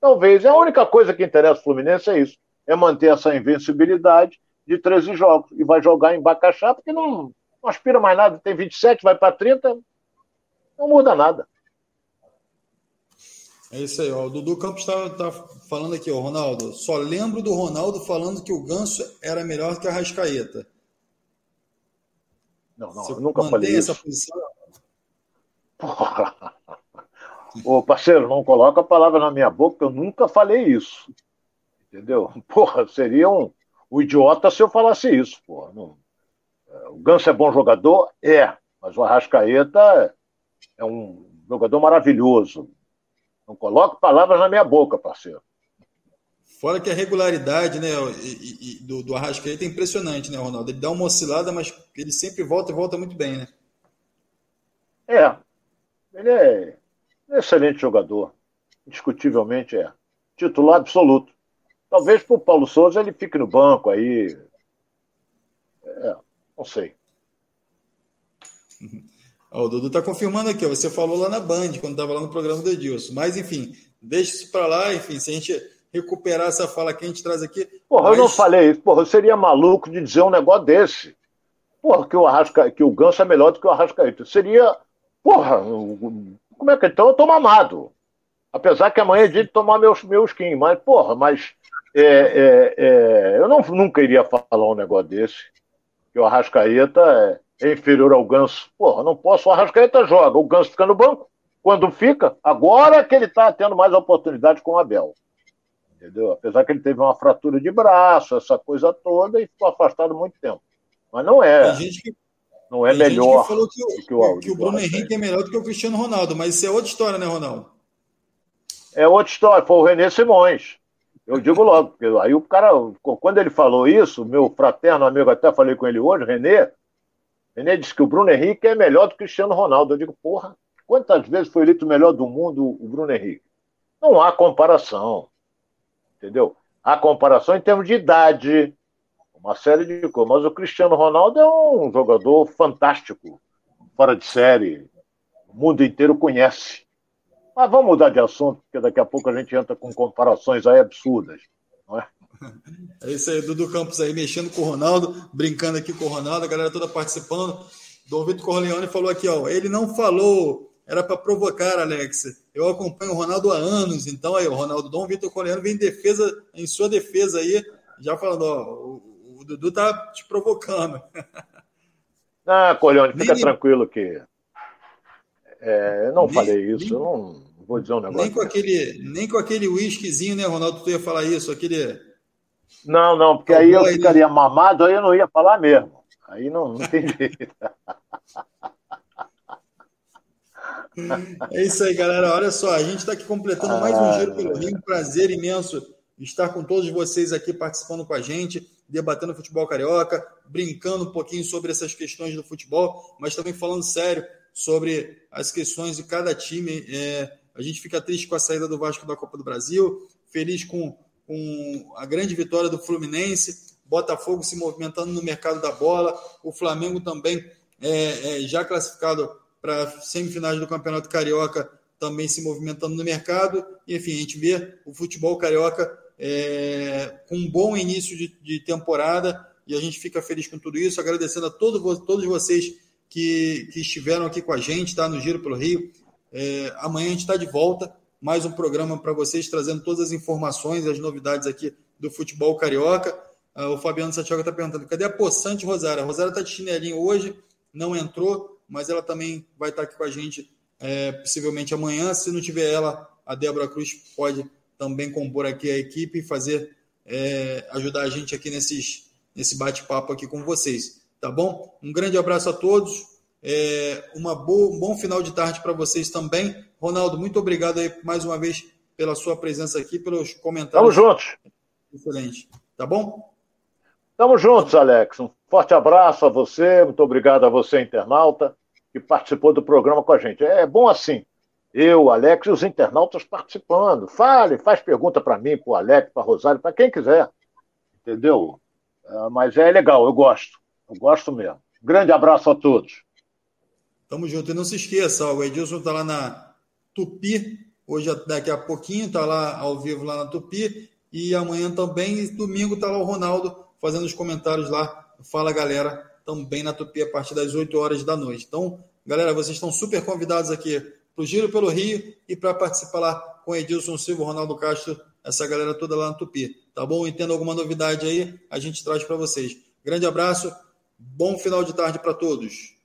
Talvez. A única coisa que interessa ao Fluminense é isso: é manter essa invencibilidade de 13 jogos. E vai jogar em Bacaxá, porque não, não aspira mais nada. Tem 27, vai para 30, não muda nada. É isso aí, ó. O Dudu Campos está tá falando aqui, ó, Ronaldo. Só lembro do Ronaldo falando que o Ganso era melhor que a Rascaeta. Não, não, Você eu nunca falei essa isso. Posição? Porra. Ô, parceiro, não coloca a palavra na minha boca, eu nunca falei isso. Entendeu? Porra, seria um, um idiota se eu falasse isso, porra. Não. É, o Ganso é bom jogador? É, mas o Arrascaeta é um jogador maravilhoso. Não coloque palavras na minha boca, parceiro. Fora que a regularidade né, e, e, do, do Arrascaeta é impressionante, né, Ronaldo? Ele dá uma oscilada, mas ele sempre volta e volta muito bem, né? É. Ele é um excelente jogador. Indiscutivelmente é. Titular absoluto. Talvez para o Paulo Souza ele fique no banco aí. É, não sei. O Dudu está confirmando aqui, ó, você falou lá na Band, quando estava lá no programa do Edilson. Mas, enfim, deixa isso para lá, enfim, se a gente recuperar essa fala que a gente traz aqui. Porra, mas... eu não falei isso. Porra, eu seria maluco de dizer um negócio desse. Porra, que o, Arrasca... que o Ganso é melhor do que o Arrascaeta. Seria. Porra, como é que então eu tô mamado? Apesar que amanhã é dia de tomar meus, meus skin, mas, porra, mas é, é, é, eu não, nunca iria falar um negócio desse. Que o Arrascaeta é, é inferior ao Ganso. Porra, não posso. O Arrascaeta joga, o Ganso fica no banco. Quando fica, agora que ele está tendo mais oportunidade com o Abel entendeu? Apesar que ele teve uma fratura de braço, essa coisa toda, e ficou afastado muito tempo. Mas não é. Que, não é melhor. que falou que o, que o, que o Bruno Henrique é melhor do que o Cristiano Ronaldo, mas isso é outra história, né, Ronaldo? É outra história, foi o René Simões. Eu digo logo, porque aí o cara, quando ele falou isso, meu fraterno amigo, até falei com ele hoje, Renê, Renê disse que o Bruno Henrique é melhor do que o Cristiano Ronaldo. Eu digo, porra, quantas vezes foi eleito o melhor do mundo o Bruno Henrique? Não há comparação. Entendeu? Há comparação em termos de idade, uma série de coisas. Mas o Cristiano Ronaldo é um jogador fantástico, fora de série. O mundo inteiro conhece. Mas vamos mudar de assunto, porque daqui a pouco a gente entra com comparações aí absurdas. É? É isso aí, Dudu Campos aí mexendo com o Ronaldo, brincando aqui com o Ronaldo, a galera toda participando. Dom Vitor Corleone falou aqui, ó, ele não falou, era para provocar, Alex. Eu acompanho o Ronaldo há anos, então aí, o Ronaldo Dom Vitor Corleone vem em defesa, em sua defesa aí, já falando, ó, o, o Dudu tá te provocando. Ah, Corleone, fica nem, tranquilo que é, eu não nem, falei isso, nem, eu não vou dizer um negócio. Nem com aquele, nem com aquele whiskyzinho, né, Ronaldo, tu ia falar isso, aquele não, não, porque aí eu ficaria mamado, aí eu não ia falar mesmo. Aí não, não tem jeito. É isso aí, galera. Olha só, a gente está aqui completando mais um Giro pelo Rio. Um prazer imenso estar com todos vocês aqui participando com a gente, debatendo futebol carioca, brincando um pouquinho sobre essas questões do futebol, mas também falando sério sobre as questões de cada time. É, a gente fica triste com a saída do Vasco da Copa do Brasil, feliz com com a grande vitória do Fluminense, Botafogo se movimentando no mercado da bola, o Flamengo também é, é, já classificado para semifinais do Campeonato Carioca, também se movimentando no mercado. E, enfim, a gente vê o futebol carioca é, com um bom início de, de, temporada e a gente fica feliz com tudo isso, agradecendo a todo, todos vocês que, que estiveram aqui com a gente, tá? No Giro pelo Rio. É, amanhã a gente está de volta mais um programa para vocês, trazendo todas as informações e as novidades aqui do futebol carioca. Uh, o Fabiano Santiago está perguntando: cadê a poçante Rosária? A Rosária está de chinelinho hoje, não entrou, mas ela também vai estar tá aqui com a gente é, possivelmente amanhã. Se não tiver ela, a Débora Cruz pode também compor aqui a equipe e fazer é, ajudar a gente aqui nesses, nesse bate-papo aqui com vocês. Tá bom? Um grande abraço a todos. É, uma boa, um bom final de tarde para vocês também. Ronaldo, muito obrigado aí mais uma vez pela sua presença aqui, pelos comentários. Tamo juntos. Excelente. Tá bom? Tamo juntos, Alex. Um forte abraço a você, muito obrigado a você, internauta, que participou do programa com a gente. É bom assim. Eu, Alex e os internautas participando. Fale, faz pergunta para mim, para o Alex, para Rosário, para quem quiser. Entendeu? É, mas é legal, eu gosto. Eu gosto mesmo. Grande abraço a todos. Tamo junto. E não se esqueça, o Edilson está lá na Tupi, hoje daqui a pouquinho, está lá ao vivo lá na Tupi. E amanhã também, e domingo, está lá o Ronaldo fazendo os comentários lá. Fala galera, também na Tupi a partir das 8 horas da noite. Então, galera, vocês estão super convidados aqui para o Giro pelo Rio e para participar lá com Edilson Silva, Ronaldo Castro, essa galera toda lá na Tupi. Tá bom? Entendo alguma novidade aí, a gente traz para vocês. Grande abraço, bom final de tarde para todos.